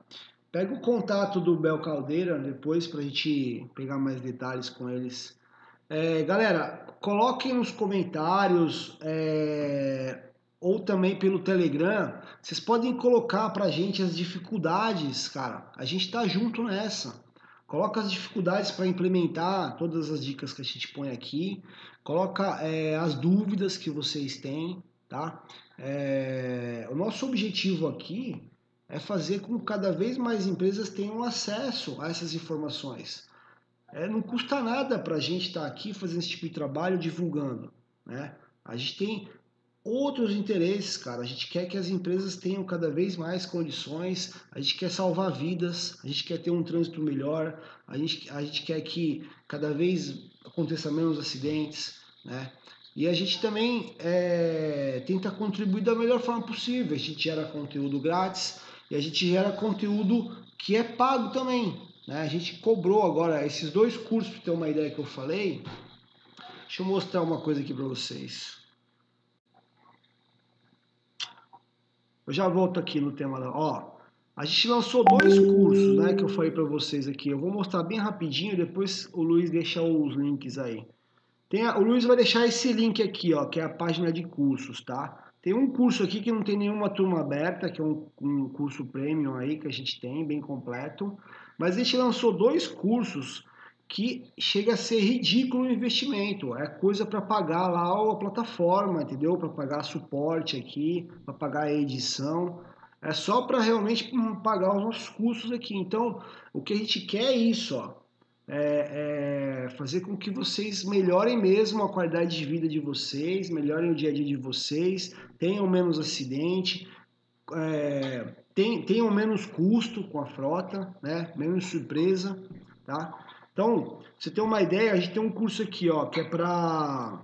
Pega o contato do Bel Caldeira depois para a gente pegar mais detalhes com eles. É, galera, coloquem nos comentários é, ou também pelo Telegram, vocês podem colocar para a gente as dificuldades, cara. A gente está junto nessa. Coloca as dificuldades para implementar todas as dicas que a gente põe aqui. Coloca é, as dúvidas que vocês têm, tá? É, o nosso objetivo aqui é fazer com que cada vez mais empresas tenham acesso a essas informações. É, não custa nada para a gente estar tá aqui fazendo esse tipo de trabalho, divulgando. Né? A gente tem outros interesses, cara. A gente quer que as empresas tenham cada vez mais condições, a gente quer salvar vidas, a gente quer ter um trânsito melhor, a gente, a gente quer que cada vez aconteça menos acidentes, né? E a gente também é, tenta contribuir da melhor forma possível. A gente gera conteúdo grátis e a gente gera conteúdo que é pago também. Né? A gente cobrou agora esses dois cursos, para ter uma ideia que eu falei. Deixa eu mostrar uma coisa aqui para vocês. Eu já volto aqui no tema da. Ó, a gente lançou dois cursos, né, que eu falei para vocês aqui. Eu vou mostrar bem rapidinho, depois o Luiz deixa os links aí. Tem a, o Luiz vai deixar esse link aqui, ó, que é a página de cursos, tá? Tem um curso aqui que não tem nenhuma turma aberta, que é um, um curso premium aí que a gente tem, bem completo. Mas a gente lançou dois cursos que chega a ser ridículo o investimento. É coisa para pagar lá a plataforma, entendeu? Para pagar suporte aqui, para pagar a edição. É só para realmente pagar os nossos custos aqui. Então, o que a gente quer é isso, ó. É, é fazer com que vocês melhorem mesmo a qualidade de vida de vocês, melhorem o dia a dia de vocês, tenham menos acidente, é, tenham menos custo com a frota, né? menos surpresa, tá? Então, você tem uma ideia, a gente tem um curso aqui, ó, que é para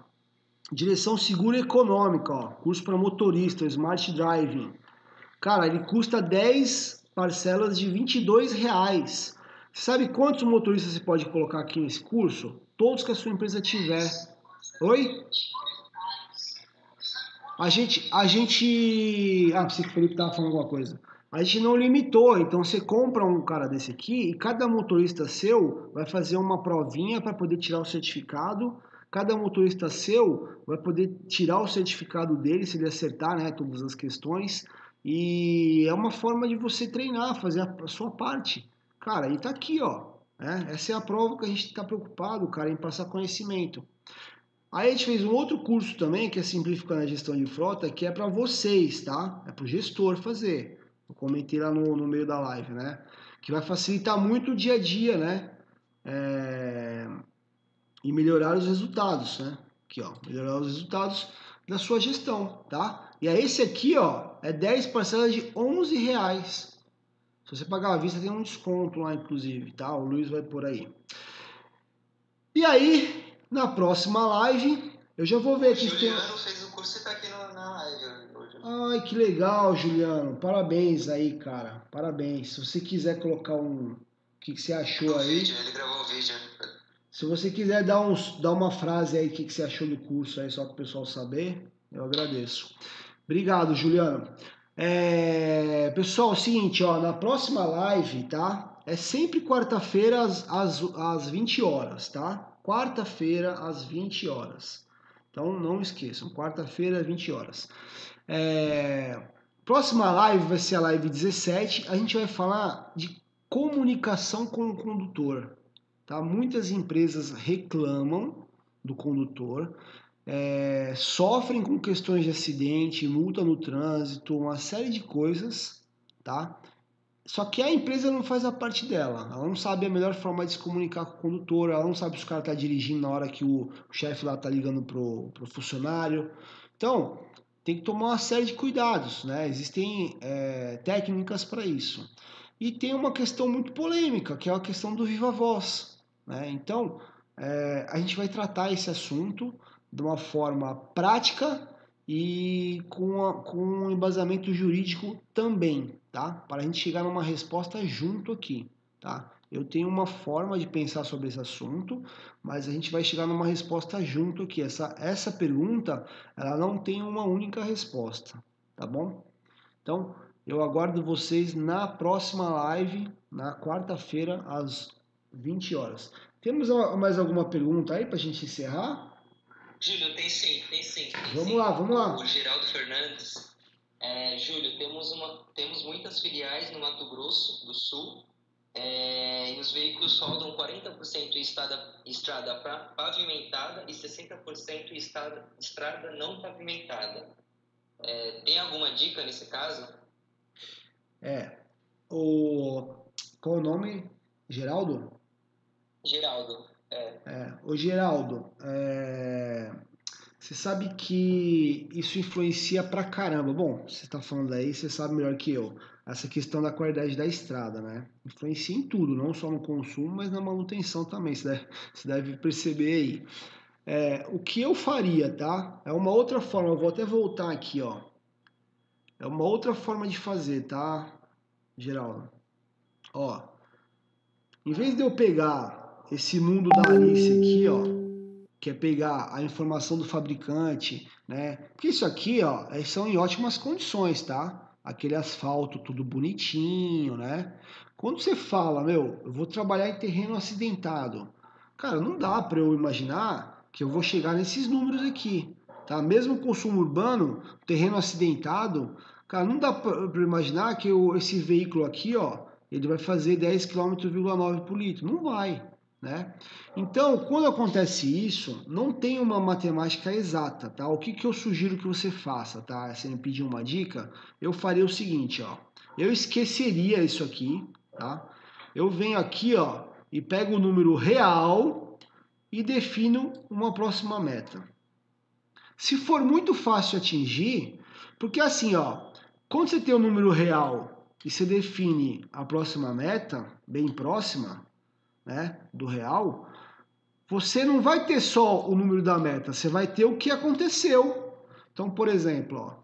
direção segura econômica, ó, curso para motorista, Smart Driving. Cara, ele custa 10 parcelas de 22 reais. Você sabe quantos motoristas você pode colocar aqui nesse curso? Todos que a sua empresa tiver. Oi? A gente, a gente, ah, pensei que o Felipe estava falando alguma coisa a gente não limitou. Então você compra um cara desse aqui e cada motorista seu vai fazer uma provinha para poder tirar o certificado. Cada motorista seu vai poder tirar o certificado dele se ele acertar, né, todas as questões. E é uma forma de você treinar, fazer a sua parte. Cara, e tá aqui, ó. Né? Essa é a prova que a gente está preocupado, cara, em passar conhecimento. Aí a gente fez um outro curso também, que é Simplificando a Gestão de Frota, que é para vocês, tá? É para o gestor fazer. Eu comentei lá no, no meio da live, né? Que vai facilitar muito o dia a dia, né? É... E melhorar os resultados, né? Aqui, ó, melhorar os resultados da sua gestão, tá? E aí esse aqui, ó, é 10 parcelas de 11 reais. Se você pagar à vista, tem um desconto lá, inclusive, tá? O Luiz vai por aí. E aí, na próxima live, eu já vou ver aqui. O Juliano tem... fez o curso e tá aqui live. Ai, que legal, Juliano. Parabéns aí, cara. Parabéns. Se você quiser colocar um. O que, que você achou aí? Vídeo, ele gravou o vídeo. Se você quiser dar, uns, dar uma frase aí, o que, que você achou do curso aí, só para o pessoal saber, eu agradeço. Obrigado, Juliano. É, pessoal, é o seguinte, ó, na próxima live, tá? É sempre quarta-feira às, às, às 20 horas, tá? Quarta-feira às 20 horas. Então não esqueçam, quarta-feira, 20 horas. É... Próxima live vai ser a live 17. A gente vai falar de comunicação com o condutor. Tá? Muitas empresas reclamam do condutor, é... sofrem com questões de acidente, multa no trânsito, uma série de coisas, tá? Só que a empresa não faz a parte dela. Ela não sabe a melhor forma de se comunicar com o condutor, ela não sabe se o cara está dirigindo na hora que o, chefe lá está ligando pro, pro funcionário. Então, tem que tomar uma série de cuidados, né? Existem é, técnicas para isso. E tem uma questão muito polêmica, que é a questão do viva voz. Né? Então, é, a gente vai tratar esse assunto de uma forma prática e com, a, com um embasamento jurídico também, tá? Para a gente chegar numa resposta junto aqui, tá? Eu tenho uma forma de pensar sobre esse assunto, mas a gente vai chegar numa resposta junto aqui. Essa, essa pergunta, ela não tem uma única resposta, tá bom? Então, eu aguardo vocês na próxima live, na quarta-feira, às 20 horas. Temos mais alguma pergunta aí para a gente encerrar? Júlio, tem sim, tem sim. Tem vamos sim. lá, vamos lá. O Geraldo Fernandes. É, Júlio, temos, uma, temos muitas filiais no Mato Grosso do Sul é, e os veículos rodam 40% em estrada, estrada pavimentada e 60% em estrada, estrada não pavimentada. É, tem alguma dica nesse caso? É. O, qual o nome? Geraldo? Geraldo, é. é o Geraldo, é, você sabe que isso influencia pra caramba. Bom, você está falando aí, você sabe melhor que eu essa questão da qualidade da estrada, né? Influencia em tudo, não só no consumo, mas na manutenção também, você deve, você deve perceber aí. É, o que eu faria, tá? É uma outra forma, eu vou até voltar aqui, ó. É uma outra forma de fazer, tá, Geraldo? Ó, em vez de eu pegar esse mundo da Alice aqui, ó, que é pegar a informação do fabricante, né? Porque isso aqui, ó, são em ótimas condições, tá? aquele asfalto tudo bonitinho, né? Quando você fala, meu, eu vou trabalhar em terreno acidentado, cara, não dá para eu imaginar que eu vou chegar nesses números aqui. tá? Mesmo consumo urbano, terreno acidentado, cara, não dá para imaginar que eu, esse veículo aqui, ó, ele vai fazer 10 km,9 por litro. Não vai, né? Então, quando acontece isso, não tem uma matemática exata, tá? O que, que eu sugiro que você faça, tá? Se me pedir uma dica, eu faria o seguinte, ó. Eu esqueceria isso aqui, tá? Eu venho aqui, ó, e pego o número real e defino uma próxima meta. Se for muito fácil atingir, porque assim, ó, quando você tem o um número real e você define a próxima meta, bem próxima, né, do real, você não vai ter só o número da meta, você vai ter o que aconteceu. Então, por exemplo, ó,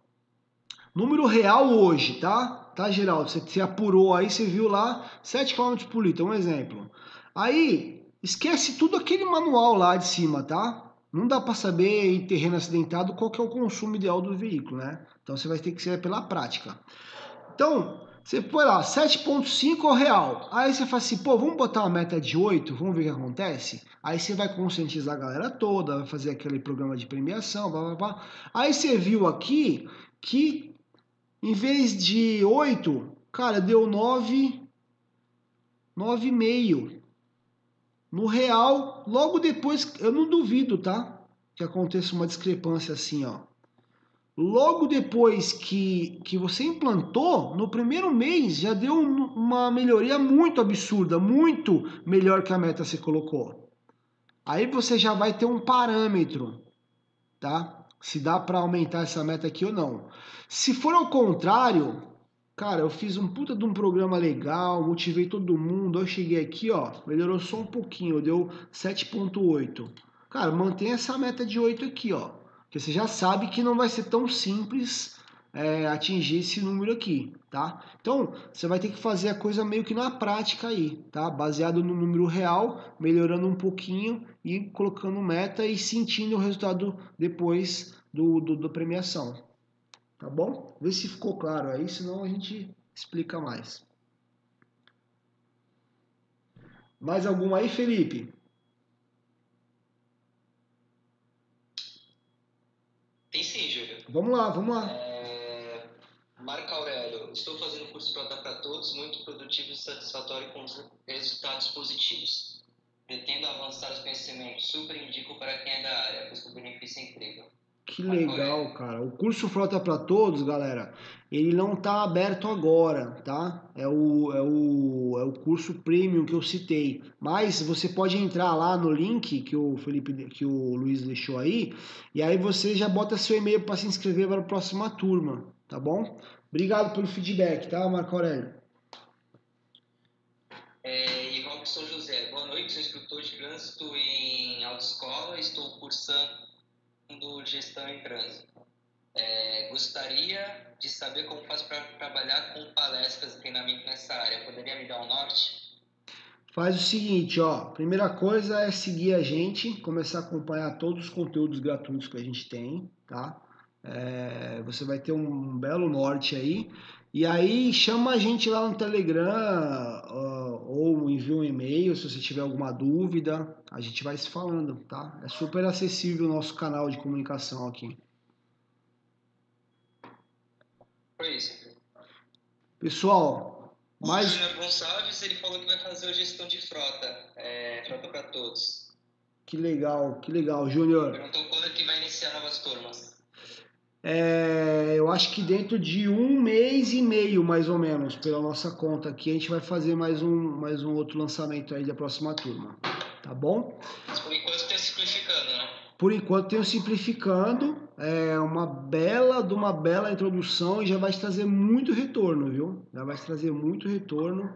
número real hoje, tá? Tá, Geraldo? Você, você apurou aí, você viu lá 7 km por litro, um exemplo. Aí, esquece tudo aquele manual lá de cima, tá? Não dá para saber em terreno acidentado qual que é o consumo ideal do veículo, né? Então você vai ter que ser pela prática. Então, você põe lá 7.5 real. Aí você fala assim, pô, vamos botar uma meta de 8, vamos ver o que acontece? Aí você vai conscientizar a galera toda, vai fazer aquele programa de premiação, blá blá blá. Aí você viu aqui que em vez de 8, cara, deu 9, 9,5. No real, logo depois, eu não duvido, tá? Que aconteça uma discrepância assim, ó. Logo depois que, que você implantou, no primeiro mês já deu uma melhoria muito absurda, muito melhor que a meta que você colocou. Aí você já vai ter um parâmetro, tá? Se dá para aumentar essa meta aqui ou não. Se for ao contrário, Cara, eu fiz um puta de um programa legal, motivei todo mundo. Eu cheguei aqui, ó, melhorou só um pouquinho, deu 7.8. Cara, mantém essa meta de 8 aqui, ó. Porque você já sabe que não vai ser tão simples é, atingir esse número aqui, tá? Então, você vai ter que fazer a coisa meio que na prática aí, tá? Baseado no número real, melhorando um pouquinho e colocando meta e sentindo o resultado depois do, do, da premiação. Tá bom? Vê se ficou claro aí, senão a gente explica mais. Mais algum aí, Felipe? Tem sim, Júlio. Vamos lá, vamos lá. É... Marco Aurélio, estou fazendo curso para para todos, muito produtivo e satisfatório com resultados positivos. Pretendo avançar os conhecimentos, super indico para quem é da área, pois o benefício é incrível. Que legal, cara. O curso Frota para Todos, galera, ele não tá aberto agora, tá? É o, é, o, é o curso premium que eu citei. Mas você pode entrar lá no link que o Felipe, que o Luiz deixou aí, e aí você já bota seu e-mail para se inscrever para a próxima turma, tá bom? Obrigado pelo feedback, tá, Marco Aurélio? É, e Robson José, boa noite, sou instrutor de trânsito em autoescola, estou cursando do Gestão em Trânsito. É, gostaria de saber como faço para trabalhar com palestras e treinamento nessa área. Poderia me dar um norte? Faz o seguinte, ó. Primeira coisa é seguir a gente, começar a acompanhar todos os conteúdos gratuitos que a gente tem, tá? É, você vai ter um belo norte aí. E aí chama a gente lá no Telegram ou envia um e-mail se você tiver alguma dúvida. A gente vai se falando, tá? É super acessível o nosso canal de comunicação aqui. Foi isso. Pessoal, mais... O Gonçalves, ele falou que vai fazer a gestão de frota, é, frota para todos. Que legal, que legal, Júnior. Perguntou quando é que vai iniciar novas turmas. É, eu acho que dentro de um mês e meio, mais ou menos, pela nossa conta aqui, a gente vai fazer mais um, mais um outro lançamento aí da próxima turma. Tá bom? Mas por enquanto tem simplificando, né? Por enquanto tem simplificando. É uma bela de uma bela introdução e já vai trazer muito retorno, viu? Já vai trazer muito retorno.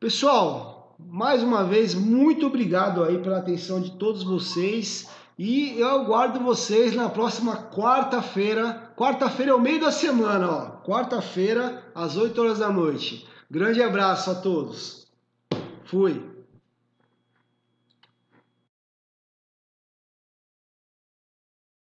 Pessoal, mais uma vez, muito obrigado aí pela atenção de todos vocês. E eu aguardo vocês na próxima quarta-feira. Quarta-feira é o meio da semana, ó. Quarta-feira, às 8 horas da noite. Grande abraço a todos. Fui.